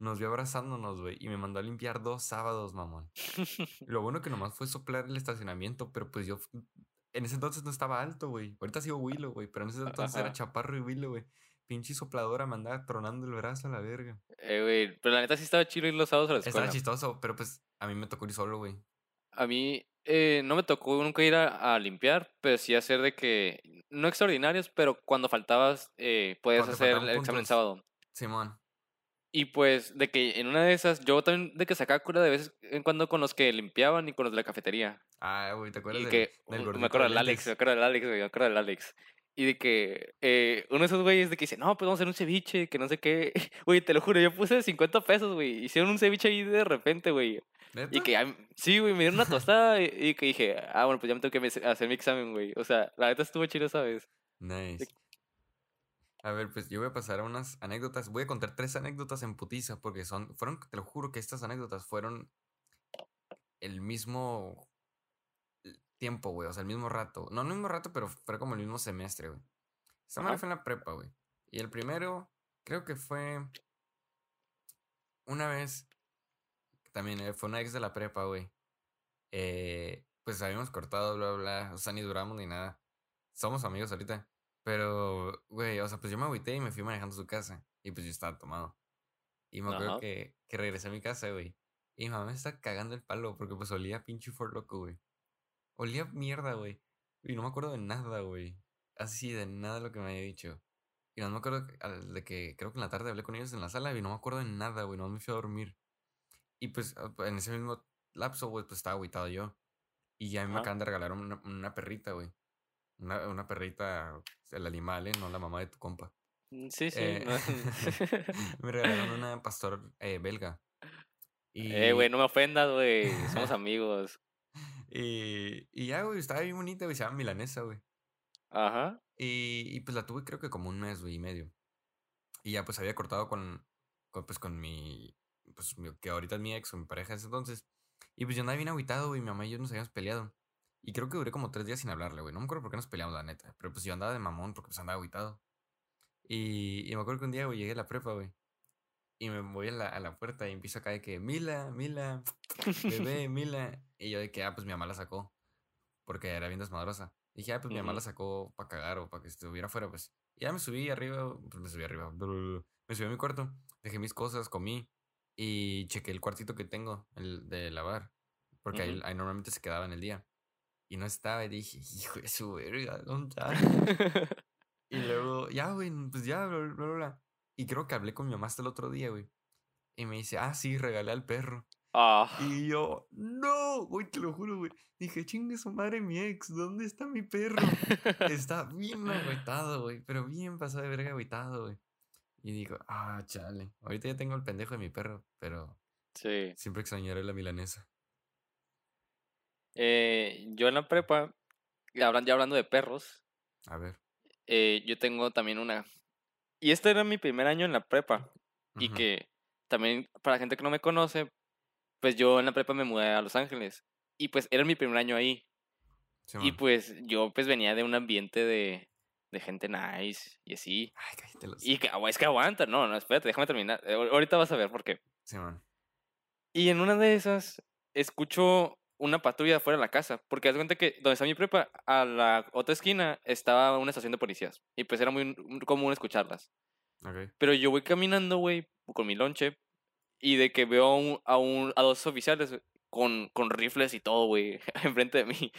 Nos vio abrazándonos, güey, y me mandó a limpiar dos sábados, mamón. (laughs) Lo bueno que nomás fue soplar el estacionamiento, pero pues yo en ese entonces no estaba alto, güey. Ahorita sigo Willow, güey, pero en ese entonces era chaparro y Willow, güey. Pinche sopladora me andaba tronando el brazo a la verga. Eh, güey, pero la neta sí estaba chido ir los sábados a la escuela. Estaba chistoso, pero pues a mí me tocó ir solo, güey. A mí eh, no me tocó nunca ir a, a limpiar, pero sí hacer de que, no extraordinarios, pero cuando faltabas, eh, puedes hacer el faltaban examen puntos. sábado. Simón. Y pues de que en una de esas, yo también de que sacaba cura de vez en cuando con los que limpiaban y con los de la cafetería. Ah, güey, ¿te acuerdas Y del, que, del me acuerdo de del Alex, me acuerdo del Alex, güey, me acuerdo del Alex. Y de que eh, uno de esos güeyes de que dice, no, pues vamos a hacer un ceviche, que no sé qué. (laughs) Güey, te lo juro, yo puse 50 pesos, güey. Hicieron un ceviche ahí de repente, güey. Y que, sí, güey, me dieron una tostada y, y que dije, ah, bueno, pues ya me tengo que hacer mi examen, güey. O sea, la neta estuvo chido, ¿sabes? Nice. A ver, pues yo voy a pasar a unas anécdotas. Voy a contar tres anécdotas en putiza porque son, fueron, te lo juro que estas anécdotas fueron el mismo tiempo, güey, o sea, el mismo rato. No, no el mismo rato, pero fue como el mismo semestre, güey. Esta madre fue en la prepa, güey. Y el primero, creo que fue una vez, también eh, fue una ex de la prepa, güey. Eh, pues habíamos cortado, bla, bla. O sea, ni duramos ni nada. Somos amigos ahorita. Pero, güey, o sea, pues yo me agüité y me fui manejando a su casa. Y pues yo estaba tomado. Y me acuerdo que, que regresé a mi casa, güey. Y mi mamá me está cagando el palo porque pues olía a pinche for loco, güey. Olía mierda, güey. Y no me acuerdo de nada, güey. Así, de nada de lo que me había dicho. Y no me acuerdo de que creo que en la tarde hablé con ellos en la sala y no me acuerdo de nada, güey. No me fui a dormir. Y pues ah, en ese mismo lapso, güey, pues estaba agüitado yo. Y ya me acaban de regalar una, una perrita, güey. Una, una perrita, el animal, ¿eh? No la mamá de tu compa. Mm, Sí, sí. Eh, no- (laughs) (laughs) me regalaron una pastor eh, belga. Y, Eh, güey, no me ofendas, güey. Somos (laughs) amigos. y, y ya, güey, estaba bien bonita, güey. Se llama Milanesa, güey. Ajá. Y, y pues la tuve creo que como un mes, güey, y medio. Y ya pues había cortado con, con pues con mi, pues que ahorita es mi ex o mi pareja ese entonces. Y pues yo andaba bien agüitado, güey, mi mamá y yo nos habíamos peleado. Y creo que duré como tres días sin hablarle, güey. No me acuerdo por qué nos peleamos, la neta. Pero pues yo andaba de mamón porque pues andaba agüitado. Y, y me acuerdo que un día, güey, llegué a la prepa, güey. Y me voy a la, a la puerta y empiezo acá de que, Mila, Mila, bebé, Mila. Y yo de que, ah, pues mi mamá la sacó. Porque era bien desmadrosa. Dije, ah, pues mi mamá la sacó para cagar o para que estuviera afuera, pues. Y ya me subí arriba, pues me subí arriba. Me subí a mi cuarto, dejé mis cosas, comí y chequé el cuartito que tengo, el de lavar. Porque ahí, Ujú. ahí normalmente se quedaba en el día. Y no estaba y dije, hijo de su verga, ¿dónde está? (laughs) Y luego, ya, güey, pues ya, bla, bla, bla, bla. Y creo que hablé con mi mamá hasta el otro día, güey. Y me dice, ah, sí, regalé al perro. Ah, Y yo, no, güey, te lo juro, güey. Dije, chingue su madre mi ex, ¿dónde está mi perro? (laughs) Está bien agüitado, güey, pero bien pasado de verga agüitado, güey. Y digo, ah, chale, ahorita ya tengo el pendejo de mi perro, pero sí. siempre extrañaré la milanesa. Eh, yo en la prepa, ya hablan- ya hablando de perros, A ver. eh, yo tengo también una. Y este era mi primer año en la prepa. Y que también, para la gente que no me conoce, pues yo en la prepa me mudé a Los Ángeles. Y pues era mi primer año ahí. Y Simón. pues yo pues venía de un ambiente de, de gente nice y así. Ay, cállate los. Y que, agua- es que aguanta, no, no, espérate, déjame terminar. Eh, ahor- Ahorita vas a ver por qué. Simón. Y en una de esas, escucho una patrulla afuera de la casa. Porque haz cuenta que donde está mi prepa, a la otra esquina estaba una estación de policías. Y pues era muy común escucharlas. Ok. Pero yo voy caminando, güey, con mi lonche. Y de que veo a, un- a, un- a dos oficiales con, con rifles y todo, güey, (laughs) enfrente de mí.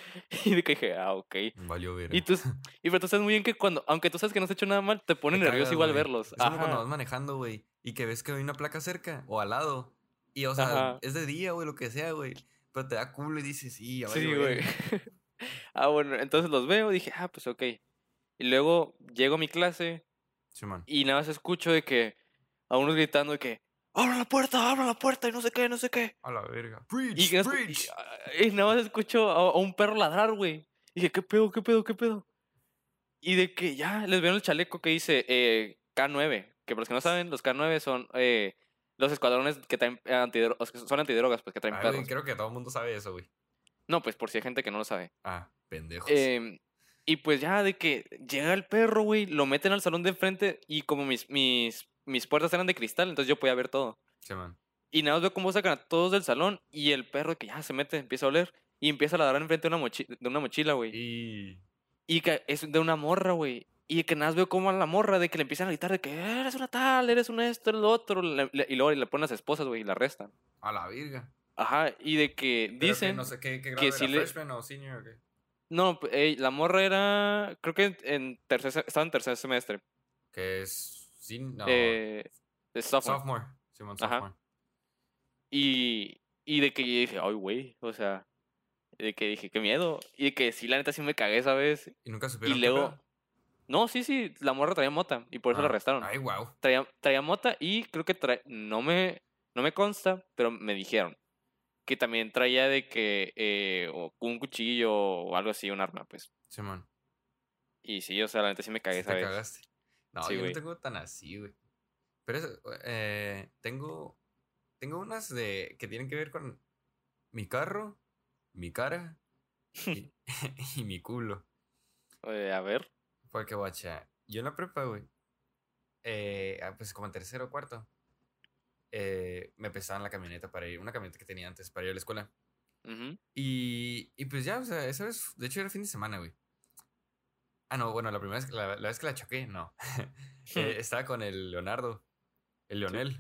Y dije, ah, ok. Valió ver. Y tú, y pero tú sabes muy bien que cuando, aunque tú sabes que no has hecho nada mal, te pone nervioso igual verlos. Es como cuando vas manejando, güey, y que ves que hay una placa cerca o al lado. Y, o sea, Ajá. es de día, güey, lo que sea, güey. Pero te da culo y dices, sí, ya Sí, güey. verga". (laughs) ah, bueno, entonces los veo y dije, ah, pues ok. Y luego llego a mi clase Simón. y nada más escucho de que a unos gritando de que, abra la puerta, abra la puerta y no sé qué, no sé qué. A la verga. Preach, Y, escu- preach. y- y nada más escucho a, a un perro ladrar, güey. Y dije, ¿qué pedo, qué pedo, qué pedo? Y de que ya les veo el chaleco que dice eh, K9. Que para los que no saben, los K9 son eh, los escuadrones que traen antidrogas, son antidrogas, pues que traen güey, perros. creo que todo el mundo sabe eso, güey. No, pues por si hay gente que no lo sabe. Ah, pendejos. Em, y pues ya de que llega el perro, güey, lo meten al salón de enfrente y como mis, mis, mis puertas eran de cristal, entonces yo podía ver todo. Simón. Y nada más veo cómo sacan a todos del salón y el perro que ya se mete, empieza a oler y empieza a ladrar enfrente de una, mochi- de una mochila, güey. Y. Y que es de una morra, güey. Y que nada más veo como a la morra de que le empiezan a gritar de que eres una tal, eres un esto, eres lo otro. le- le- y luego le ponen las esposas, güey, y la arrestan. A la verga. Ajá, y de que Pero que dicen... no sé qué, qué grado que era, sí le- freshman o senior o qué. No, eh, la morra era. Creo que en tercer, estaba en tercer semestre. Que es. Sin, no. Eh, de sophomore. sophomore. Simón, Ajá. sophomore. Y, y de que yo dije, ay, güey. O sea, de que dije, qué miedo. Y de que sí, la neta sí me cagué esa vez. Y nunca Y supieron. qué luego. No, sí, sí, la morra traía mota. Y por eso la Ah, arrestaron. Ay, wow. Traía, traía mota y creo que trae. No me, no me consta, pero me dijeron. Que también traía de que. eh, o un cuchillo o algo así, un arma, pues. Simón. Y sí, o sea, la neta sí me cagué Sí esa te vez. cagaste. No, Sí, yo no tengo tan así, güey. Pero eso, eh, tengo, tengo unas de que tienen que ver con mi carro, mi cara y, (laughs) (laughs) y mi culo. Eh, a ver. Porque, guacha, yo en la prepa, güey, eh, ah, pues como en tercero o cuarto, eh, me prestaban la camioneta para ir, una camioneta que tenía antes para ir a la escuela. Ujú. Y, y pues ya, o sea, esa vez, de hecho era fin de semana, güey. Ah, no, bueno, la primera vez, que- la, la vez que la choqué, no. (laughs) Eh, estaba con el Leonardo, el Leonel.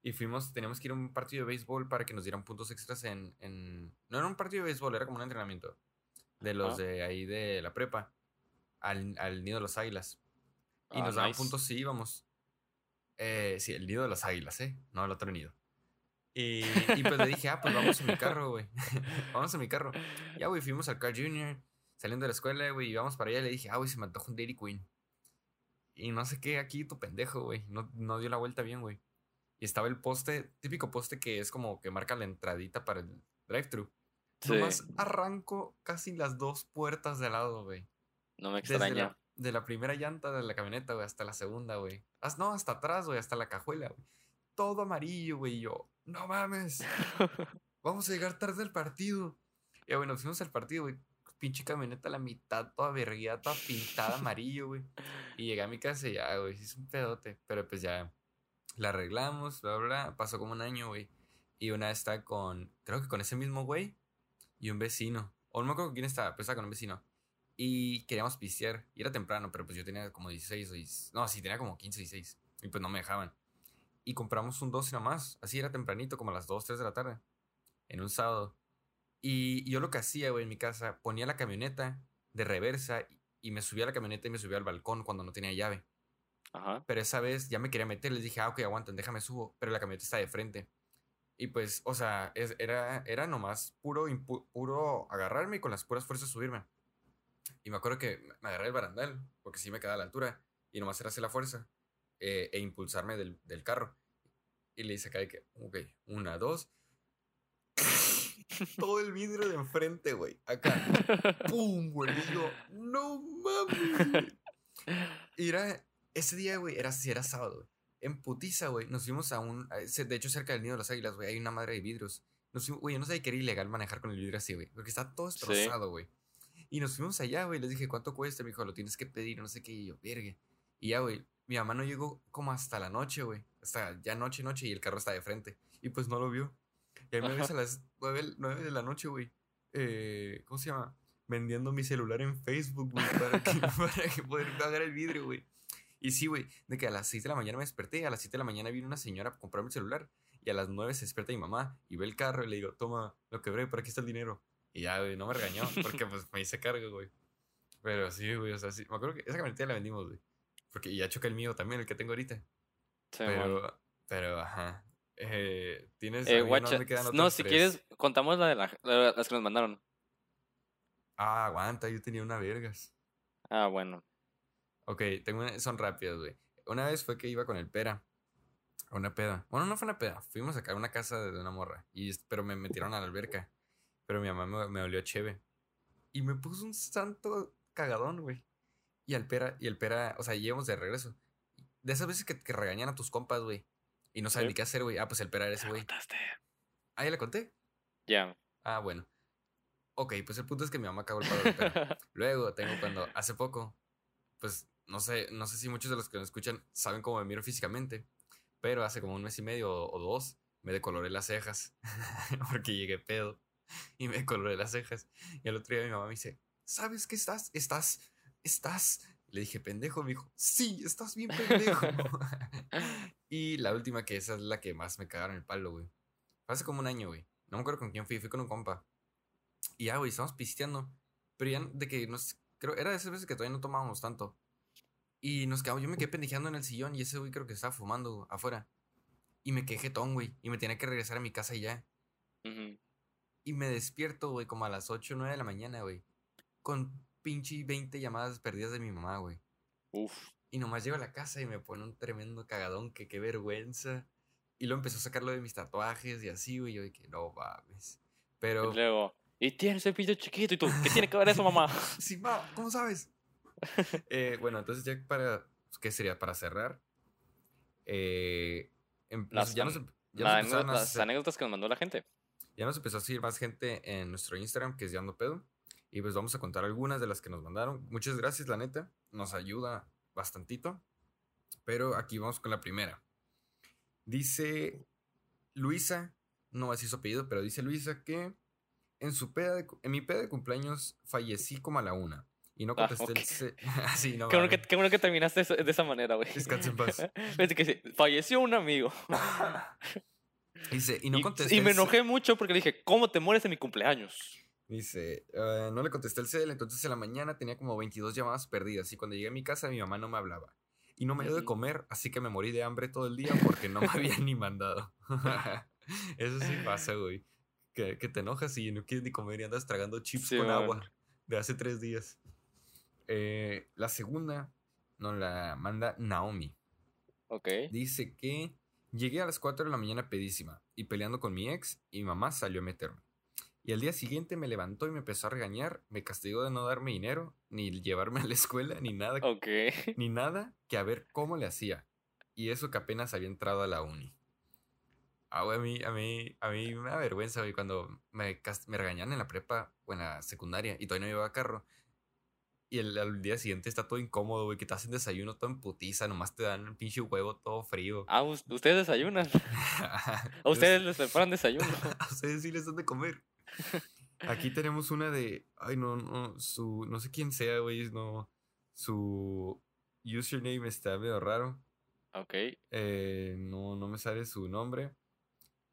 Y fuimos, teníamos que ir a un partido de béisbol para que nos dieran puntos extras en, en... No era un partido de béisbol, era como un entrenamiento. De los de ahí de la prepa. Al, al Nido de los Águilas. Y Ah, nos daban nice. puntos si íbamos. Eh, sí, el Nido de los Águilas, ¿eh? No, el otro nido. Y, y pues le dije, ah, pues vamos en mi carro, güey. (laughs) vamos en mi carro. Ya, güey, fuimos al Car Junior. Saliendo de la escuela, güey, y vamos para allá. Le dije, ah, güey, se me antoja un Dairy Queen. Y no sé qué, aquí tu pendejo, güey. No, no dio la vuelta bien, güey. y estaba el poste, típico poste que es como que marca la entradita para el drive-thru. Sí. Nomás arranco casi las dos puertas de lado, güey. No me Desde extraña. la, de la primera llanta de la camioneta, güey, hasta la segunda, güey. No, hasta atrás, güey, hasta la cajuela, güey. Todo amarillo, güey. y Yo, no mames. (laughs) Vamos a llegar tarde al partido. Y bueno, fuimos al partido, güey. Pinche camioneta a la mitad, toda vergueada, toda pintada (laughs) amarillo, güey. Y llegué a mi casa y ya, güey, es un pedote. Pero pues ya la arreglamos, bla, bla, bla. Pasó como un año, güey. Y una estaba con, creo que con ese mismo güey y un vecino. O no me acuerdo quién estaba, pero estaba con un vecino. Y queríamos pistear. Y era temprano, pero pues yo tenía como 16 o 16. No, sí, tenía como 15 y 16. Y pues no me dejaban. Y compramos un 12 nomás. Así era tempranito, como a las 2, 3 de la tarde. En un sábado. Y yo lo que hacía, güey, en mi casa, ponía la camioneta de reversa y me subía a la camioneta y me subía al balcón cuando no tenía llave. Ajá. Pero esa vez ya me quería meter, les dije, ah, ok, aguanten, déjame subo. Pero la camioneta está de frente. Y pues, o sea, es- era, era nomás puro, puro agarrarme y con las puras fuerzas subirme. Y me acuerdo que me agarré el barandal, porque sí me quedaba a la altura. Y nomás era hacer la fuerza eh, e impulsarme del, del carro. Y le hice acá de que, ok, una, dos. (laughs) Todo el vidrio de enfrente, güey. Acá. (laughs) ¡Pum! Güey. Yo, no mames. güey". Y era, ese día, güey, era, era sábado, güey. En putiza, güey, nos fuimos a un, de hecho, cerca del nido de las águilas, güey, hay una madre de vidrios. Nos fuimos, güey, yo no sabía que era ilegal manejar con el vidrio así, güey, porque está todo destrozado, güey. Y nos fuimos allá, güey, les dije, ¿cuánto cuesta? Me dijo, lo tienes que pedir, no sé qué, y yo, verga. Y ya, güey, mi mamá no llegó como hasta la noche, güey, hasta ya noche, noche, y el carro está de frente. Y pues no lo vio. Y ahí me ves a las nueve, nueve de la noche, güey, eh, ¿cómo se llama? Vendiendo mi celular en Facebook, güey, para que, (laughs) para que poder pagar el vidrio, güey. Y sí, güey, de que a las 6 de la mañana me desperté, a las 7 de la mañana vino una señora a comprarme el celular y a las 9 se despierta mi mamá y ve el carro y le digo, toma, lo quebré, pero aquí está el dinero. Y ya, güey, no me regañó porque pues me hice cargo, güey. Pero sí, güey, o sea, sí, me acuerdo que esa camioneta la vendimos, güey. Porque ya choca el mío también, el que tengo ahorita. Sí, man. pero, pero, ajá. Eh, Tienes... Eh, guacha, no, si tres. quieres, contamos la de la- la- las que nos mandaron. Ah, aguanta, yo tenía una vergas. Ah, bueno. Ok, tengo una- son rápidas, güey. Una vez fue que iba con el pera. A una peda. Bueno, no fue una peda. Fuimos acá a una casa de una morra. Y, pero me metieron a la alberca. Pero mi mamá me, me olió cheve. Y me puso un santo cagadón, güey. Y al pera, y el pera, o sea, llevamos de regreso. De esas veces que, que regañan a tus compas, güey. Y no saben ni qué hacer, güey. Ah, pues el pera era ese, güey. Ah, ya le conté. Ya. Ah, bueno. Ok, pues el punto es que mi mamá cagó el palo del pera. (laughs) Luego tengo cuando hace poco, pues no sé, no sé si muchos de los que me escuchan saben cómo me miro físicamente, pero hace como un mes y medio o, o dos me decoloré las cejas (laughs) porque llegué pedo y me decoloré las cejas. Y al otro día mi mamá me dice, ¿sabes qué estás? Estás, estás. Le dije, pendejo, me dijo, sí, estás bien pendejo. (laughs) y la última que esa es la que más me cagaron el palo, güey. Hace como un año, güey. No me acuerdo con quién fui, fui con un compa. Y ya, güey, estábamos pisteando. Pero ya de que nos. Creo, era de esas veces que todavía no tomábamos tanto. Y nos quedamos, yo me quedé pendejeando en el sillón y ese güey creo que estaba fumando afuera. Y me quedé jetón, güey. Y me tenía que regresar a mi casa y ya. Y me despierto, güey, como a las 8 o 9 de la mañana, güey. Con pinche 20 llamadas perdidas de mi mamá, güey. Uf. Y nomás llego a la casa y me pone un tremendo cagadón, que qué vergüenza. Y luego empezó a sacarlo de mis tatuajes y así, güey. Yo de que no mames. Pero. Y luego, y tienes el pito chiquito y tú, ¿qué tiene que ver eso, mamá? (laughs) Sí, ma, ¿cómo sabes? (laughs) Eh, bueno, entonces ya para, ¿qué sería? Para cerrar. Eh, em- Las ya, nos, em- ya, La nos anécdota- a las hacer- anécdotas que nos mandó la gente. ya nos empezó a seguir más gente en nuestro Instagram, que es Yando Pedo. Y pues vamos a contar algunas de las que nos mandaron. Muchas gracias, la neta. Nos ayuda bastantito. Pero aquí vamos con la primera. Dice Luisa, no así su apellido, pero dice Luisa que en, su peda de en mi peda de cumpleaños fallecí como a la una. Y no Ah, contesté ok. el... ce- Así, no Qué bueno, que, qué bueno que terminaste de esa manera, güey. Descansa en paz. (laughs) Que falleció un amigo. (laughs) Dice, y no y, contesté y me el ce- enojé mucho porque le dije, ¿cómo te mueres en mi cumpleaños? Dice, "Ah, no le contesté el cel, entonces en la mañana tenía como 22 llamadas perdidas y cuando llegué a mi casa mi mamá no me hablaba. Y no me dio de comer, así que me morí de hambre todo el día porque no me había (laughs) ni mandado. (laughs) Eso sí pasa, güey. Que, que te enojas y no quieres ni comer y andas tragando chips Sí, con man. agua de hace tres días. Eh, la segunda nos la manda Naomi. Ok. Dice que Llegué a las 4 de la mañana pedísima y peleando con mi ex y mamá salió a meterme. Y al día siguiente me levantó y me empezó a regañar, me castigó de no darme dinero, ni llevarme a la escuela, ni nada, Ok. ni nada que a ver cómo le hacía. Y eso que apenas había entrado a la uni. Ah, güey, a mí, a mí, a mí me da vergüenza, güey, cuando me, me regañan en la prepa o en la secundaria y todavía no llevaba carro. Y el, al día siguiente está todo incómodo, güey, que te hacen desayuno todo en putiza, nomás te dan un pinche huevo todo frío. Ah, us- ustedes desayunan. (laughs) A ustedes les preparan desayuno. (laughs) a ustedes sí les dan de comer. Aquí tenemos una de. Ay, no, no. Su. No sé quién sea, güey. No. Su username está medio raro. Ok. eh, no, no me sale su nombre.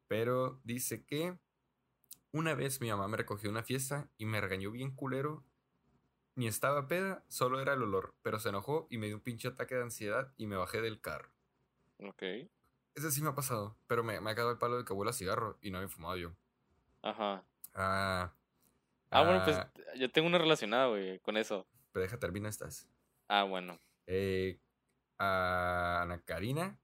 Pero dice que. Una vez mi mamá me recogió una fiesta y me regañó bien culero. Ni estaba peda, solo era el olor. Pero se enojó y me dio un pinche ataque de ansiedad y me bajé del carro. Ok. Ese sí me ha pasado. Pero me, me ha cagado el palo de que huele a cigarro y no había fumado yo. Ajá. Ah. Ah, bueno, pues ah, yo tengo una relacionada, güey, con eso. Pero deja, termina estas. Ah, bueno. Eh, a Ana Karina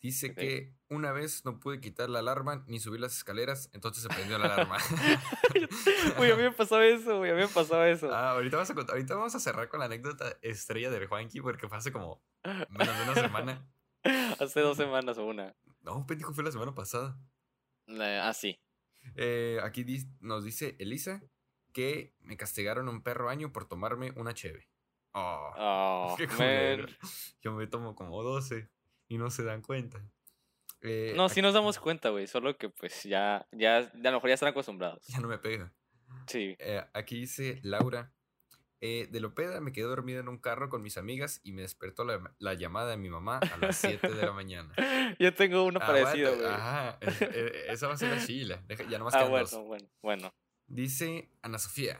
dice que una vez no pude quitar la alarma ni subir las escaleras, entonces se prendió la alarma. (laughs) Güey, a mí me pasó eso, güey, a mí me pasó eso. ah, ahorita, vas a ahorita vamos a cerrar con la anécdota estrella del Juanqui porque fue hace como menos de una semana. (laughs) Hace dos semanas o una. No, pendejo, fue la semana pasada. La- Ah, sí. Eh, aquí nos dice Elisa que me castigaron un perro año por tomarme una cheve. Oh, Oh, (laughs) qué man. Yo me tomo como 12 y no se dan cuenta. Eh, No, sí nos damos cuenta, güey, solo que pues ya, ya, a lo mejor ya están acostumbrados. Ya no me pega. Sí. Eh, aquí dice Laura. Eh, de Lopeda me quedé dormida en un carro con mis amigas y me despertó la, la llamada de mi mamá a las 7 de la mañana. (laughs) Yo tengo uno parecido, Aguanta, güey. Ajá, es- (laughs) eh, esa va a ser la chila. Ya nomás Ah, quedan bueno, dos. bueno, bueno. Dice Ana Sofía.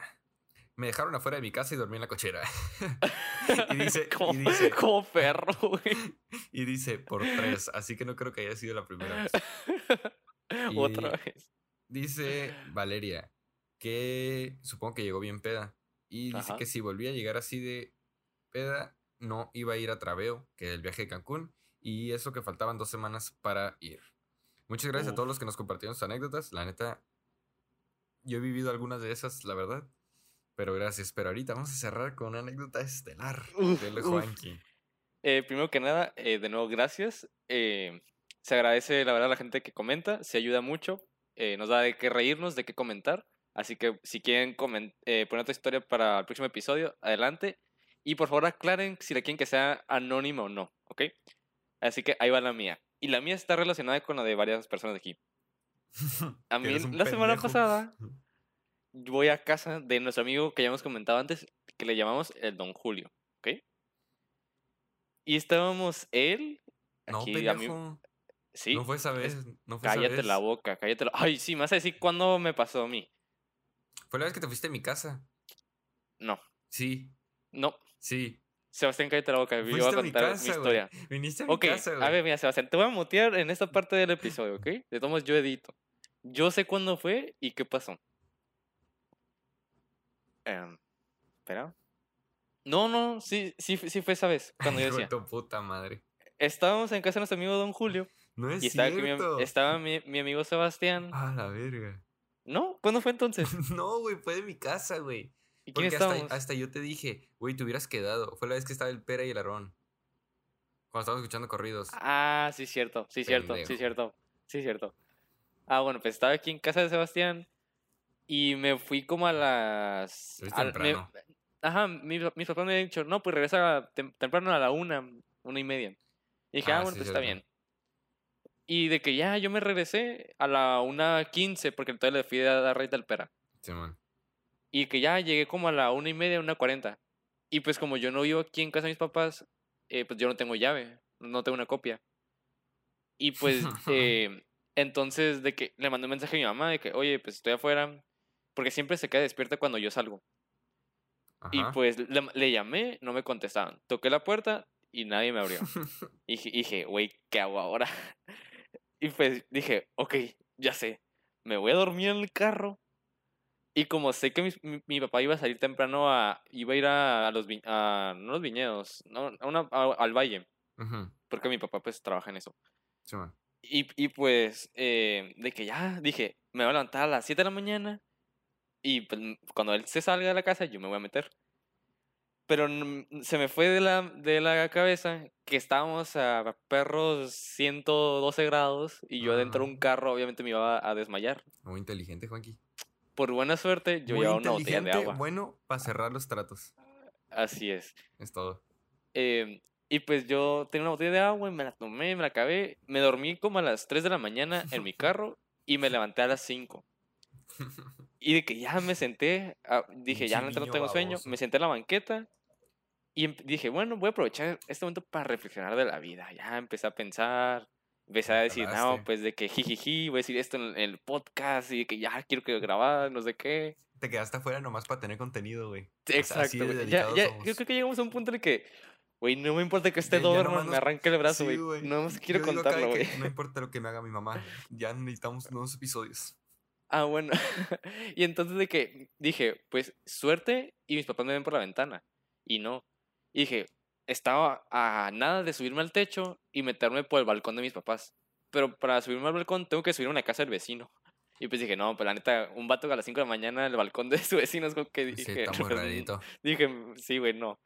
Me dejaron afuera de mi casa y dormí en la cochera. (laughs) y dice, como, y dice, como perro, güey. y dice por tres, así que no creo que haya sido la primera vez. Otra vez. Dice Valeria que supongo que llegó bien peda. Y dice que si volvía a llegar así de peda, no iba a ir a Traveo, que es el viaje de Cancún. Y eso que faltaban dos semanas para ir. Muchas gracias a todos los que nos compartieron sus anécdotas. La neta, yo he vivido algunas de esas, la verdad. Pero gracias. Pero ahorita vamos a cerrar con una anécdota estelar Uf, uf. Juanqui. Eh, primero que nada, eh, de nuevo, gracias. Eh, se agradece, la verdad, a la gente que comenta, se ayuda mucho, eh, nos da de qué reírnos, de qué comentar. Así que si quieren eh, poner otra historia para el próximo episodio, adelante. Y por favor aclaren si la quieren que sea anónima o no, ¿ok? Así que ahí va la mía. Y la mía está relacionada con la de varias personas de aquí. (laughs) A mí, la semana pendejo. pasada, voy a casa de nuestro amigo que ya hemos comentado antes, que le llamamos el Don Julio, ¿ok? Y estábamos él, No, aquí a mí- pendejo. sí, No fue esa vez. No fue esa cállate la vez. boca, cállate la... Ay, sí, me vas a decir cuándo me pasó a mí. Fue la vez que te fuiste a mi casa. No, Sí, no, sí. Sebastián, cállate la boca, yo voy a a mi contar casa, mi historia. Viniste a mi casa, a güey. ver, mira, Sebastián, te voy a mutear en esta parte del episodio, ¿ok? De modos, yo edito. Yo sé cuándo fue y qué pasó. Em, espera. No, no, sí, sí, sí fue esa vez, cuando yo decía. tu puta madre. Estábamos en casa de nuestro amigo Don Julio No es y estaba, aquí mi, cierto. estaba mi, mi amigo Sebastián. Ah, la verga. ¿No? ¿Cuándo fue entonces? (laughs) No, güey, fue de mi casa, güey. ¿Y quién Porque hasta, yo te dije, güey, te hubieras quedado. Fue la vez que estaba el Pera y el Aarón. Cuando estábamos escuchando corridos. Ah, sí, cierto, sí, cierto, sí, Pendejo. cierto, sí, cierto. Ah, bueno, pues estaba aquí en casa de Sebastián y me fui como a las... Al- me- temprano. ajá, mi- mis papás me habían dicho, no, pues regresa tem- temprano a la una, una y media. Y dije, ah, Ah, bueno, sí, pues está bien. Y de que ya yo me regresé a la una quince porque entonces le fui a dar rey del pera. Simón. Y que ya llegué como a la una y media, una cuarenta. Y pues como yo no vivo aquí en casa de mis papás, eh, pues yo no tengo llave, no tengo una copia. Y pues (laughs) eh, entonces de que le mandé un mensaje a mi mamá de que, oye, pues estoy afuera, porque siempre se queda despierta cuando yo salgo. Y pues le, le llamé, no me contestaban. Toqué la puerta y nadie me abrió. (laughs) Y dije, güey, ¿qué hago ahora? Y pues dije, ok, ya sé, me voy a dormir en el carro. Y como sé que mi, mi papá iba a salir temprano a, iba a ir a, a los, vi- a, no los viñedos, no, a una- a- al valle, Ujú, porque mi papá pues trabaja en eso. Y, y pues, eh, de que ya dije, me voy a levantar a las 7 de la mañana y pues, cuando él se salga de la casa yo me voy a meter. Pero se me fue de la, de la cabeza que estábamos a perros 112 grados y yo dentro de un Ajá. carro obviamente me iba a desmayar. Muy inteligente, Juanqui. Por buena suerte yo Muy llevaba una botella de agua. bueno para cerrar los tratos. Así es. Es todo. Em, y pues yo tenía una botella de agua y me la tomé, me la acabé. Me dormí como a las 3 de la mañana en mi (laughs) carro y me levanté a las 5. (laughs) Y de que ya me senté, ah, dije, ya no tengo sueño. Me senté en la banqueta y dije, bueno, voy a aprovechar este momento para reflexionar de la vida. Ya empecé a pensar, empecé a decir, no, pues de que jijiji, voy a decir esto en el podcast y de que ya quiero que grabar, no sé qué. Te quedaste afuera nomás para tener contenido, güey. Exacto. Ya, ya, yo creo que llegamos a un punto en el que, güey, no me importa que esté nomás me arranque el brazo, Sí, güey. no más quiero contarlo, güey. No importa lo que me haga mi mamá. Ya necesitamos nuevos episodios. Ah, bueno. (laughs) y entonces de que dije, pues suerte y mis papás me ven por la ventana. Y no. Y dije, estaba a nada de subirme al techo y meterme por el balcón de mis papás. Pero para subirme al balcón tengo que subirme a una casa del vecino. Y pues dije, no, pues la neta, un vato a las 5 de la mañana en el balcón de (laughs) su vecino es como que Sí, dije, está muy (laughs) rarito. dije, sí, güey, no.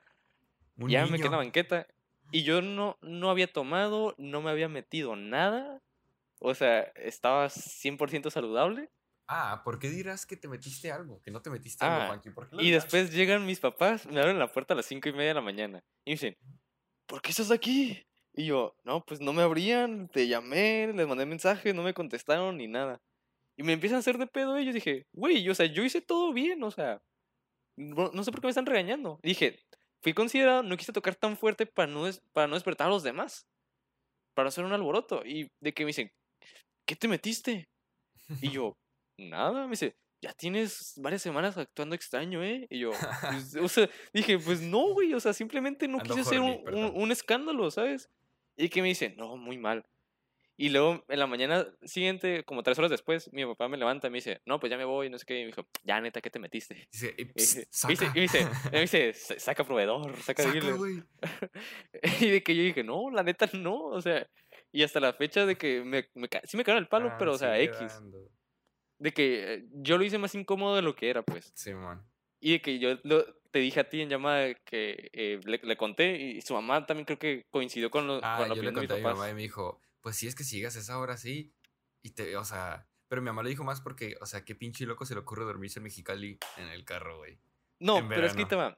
Ya me quedé en la niño. banqueta y yo no, no había tomado, no me había metido nada. O sea, estaba 100% saludable. Ah, ¿por qué dirás que te metiste algo? Que no te metiste algo, Ah, Juanqui. ¿Por qué Y dirás? después llegan mis papás, me abren la puerta a las cinco y media de la mañana. Y me dicen, ¿por qué estás aquí? Y yo, no, pues no me abrían, te llamé, les mandé mensaje, no me contestaron ni nada. Y me empiezan a hacer de pedo ellos. Dije, güey, o sea, yo hice todo bien, o sea, no, no sé por qué me están regañando. Dije, fui considerado, no quise tocar tan fuerte para no, para no despertar a los demás, para hacer un alboroto. Y de que me dicen, ¿qué te metiste? Y yo, nada, me dice, ya tienes varias semanas actuando extraño, ¿eh? Y yo, (laughs) pues, o sea, dije, pues no, güey, o sea, simplemente no Ando quise hacer un, un- un escándalo, ¿sabes? Y que me dice, no, muy mal. Y luego en la mañana siguiente, como tres horas después, mi papá me levanta y me dice, no, pues ya me voy, no sé qué. Y me dijo, ya neta, ¿qué te metiste? Dice, "Eh, Y dice- saca. y dice- y dice, y me dice, "Sa- saca proveedor, saca, Saca, dealer". güey. (laughs) Y de que yo dije, no, la neta no, o sea, y hasta la fecha de que me, me sí me cagaron el palo, Ah, pero o sea, X. De que eh, yo lo hice más incómodo de lo que era, pues. Simón. Y de que yo lo- te dije a ti en llamada que eh, le, le conté y su mamá también creo que coincidió con, lo, Ah, con la yo le opinión de mis conté a mi mamá y me dijo, pues sí, es que si llegas a esa hora sí. Y te, o sea, pero mi mamá le dijo más porque, o sea, qué pinche loco se le ocurre dormirse en Mexicali en el carro, güey. No, pero es que ahí te va.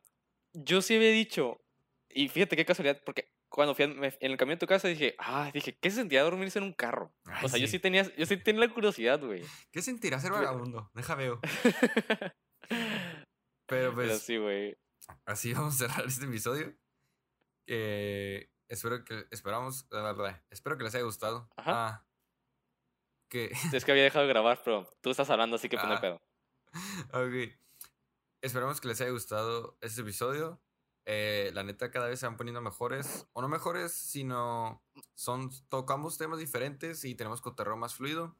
Yo sí había dicho, y fíjate qué casualidad, porque cuando fui me- en el camino a tu casa dije, ah, dije, ¿qué se sentía dormirse en un carro? Ay, o sea, yo sí. sí tenía, yo sí tenía la curiosidad, güey. ¿Qué sentirá ser Pero- vagabundo? Deja veo. (laughs) Pero Pero pues, sí, güey. así (laughs) vamos a cerrar este episodio. Eh, espero que, esperamos, la verdad, espero que les haya gustado. Ajá. Ah, que, (laughs) Es que había dejado de grabar, pero tú estás hablando, así que hay Ah. pedo. ok. Esperamos que les haya gustado este episodio. Eh, la neta, cada vez se van poniendo mejores, o no mejores, sino son tocamos temas diferentes y tenemos cotorreo más fluido.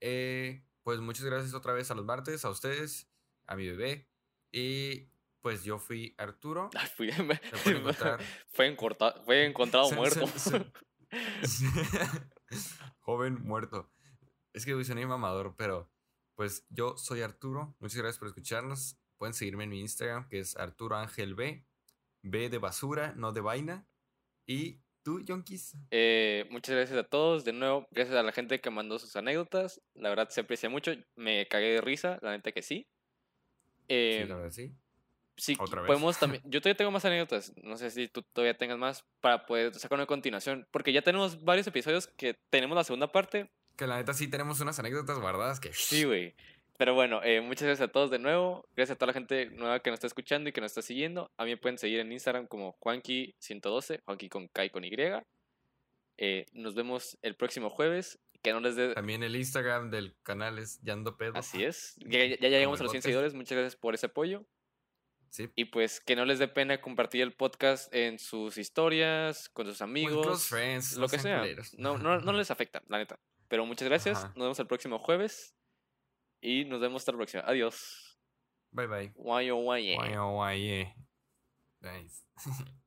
Eh, pues muchas gracias otra vez a los martes, a ustedes, a mi bebé. Y pues yo fui Arturo. Ay, fui- (laughs) Me fue, encorta- fue encontrado (laughs) Se- muerto. se- (laughs) Joven muerto. Es que soy mamador, pero pues yo soy Arturo. Muchas gracias por escucharnos. Pueden seguirme en mi Instagram, que es Arturo Ángel B. B de basura, no de vaina. Y tú, Yonkis. Eh, muchas gracias a todos. De nuevo, gracias a la gente que mandó sus anécdotas. La verdad se aprecia mucho. Me cagué de risa, la neta que sí. Sí, Eh, la verdad, sí. sí, otra vez. podemos también. (laughs) Yo todavía tengo más anécdotas. No sé si tú todavía tengas más para poder sacar una continuación. Porque ya tenemos varios episodios que tenemos la segunda parte. Que la neta sí tenemos unas anécdotas guardadas que... Sí, güey. Pero bueno, eh, muchas gracias a todos de nuevo. Gracias a toda la gente nueva que nos está escuchando y que nos está siguiendo. A mí me pueden seguir en Instagram como Juanqui112, Juanqui con K y con Y. Eh, nos vemos el próximo jueves. Que no les dé. También el Instagram del canal es Yando Pedo. Así es. Ya, ya- ya (laughs) llegamos a los 100 podcast. seguidores. Muchas gracias por ese apoyo. Sí. Y pues que no les dé pena compartir el podcast en sus historias, con sus amigos, close friends, lo que sea. No, no, no les afecta, la neta. Pero muchas gracias. Ajá. Nos vemos el próximo jueves. Y nos vemos hasta la próxima. Adiós. Bye bye. Guayo, guaye. Guay, guay, eh. Nice. (laughs)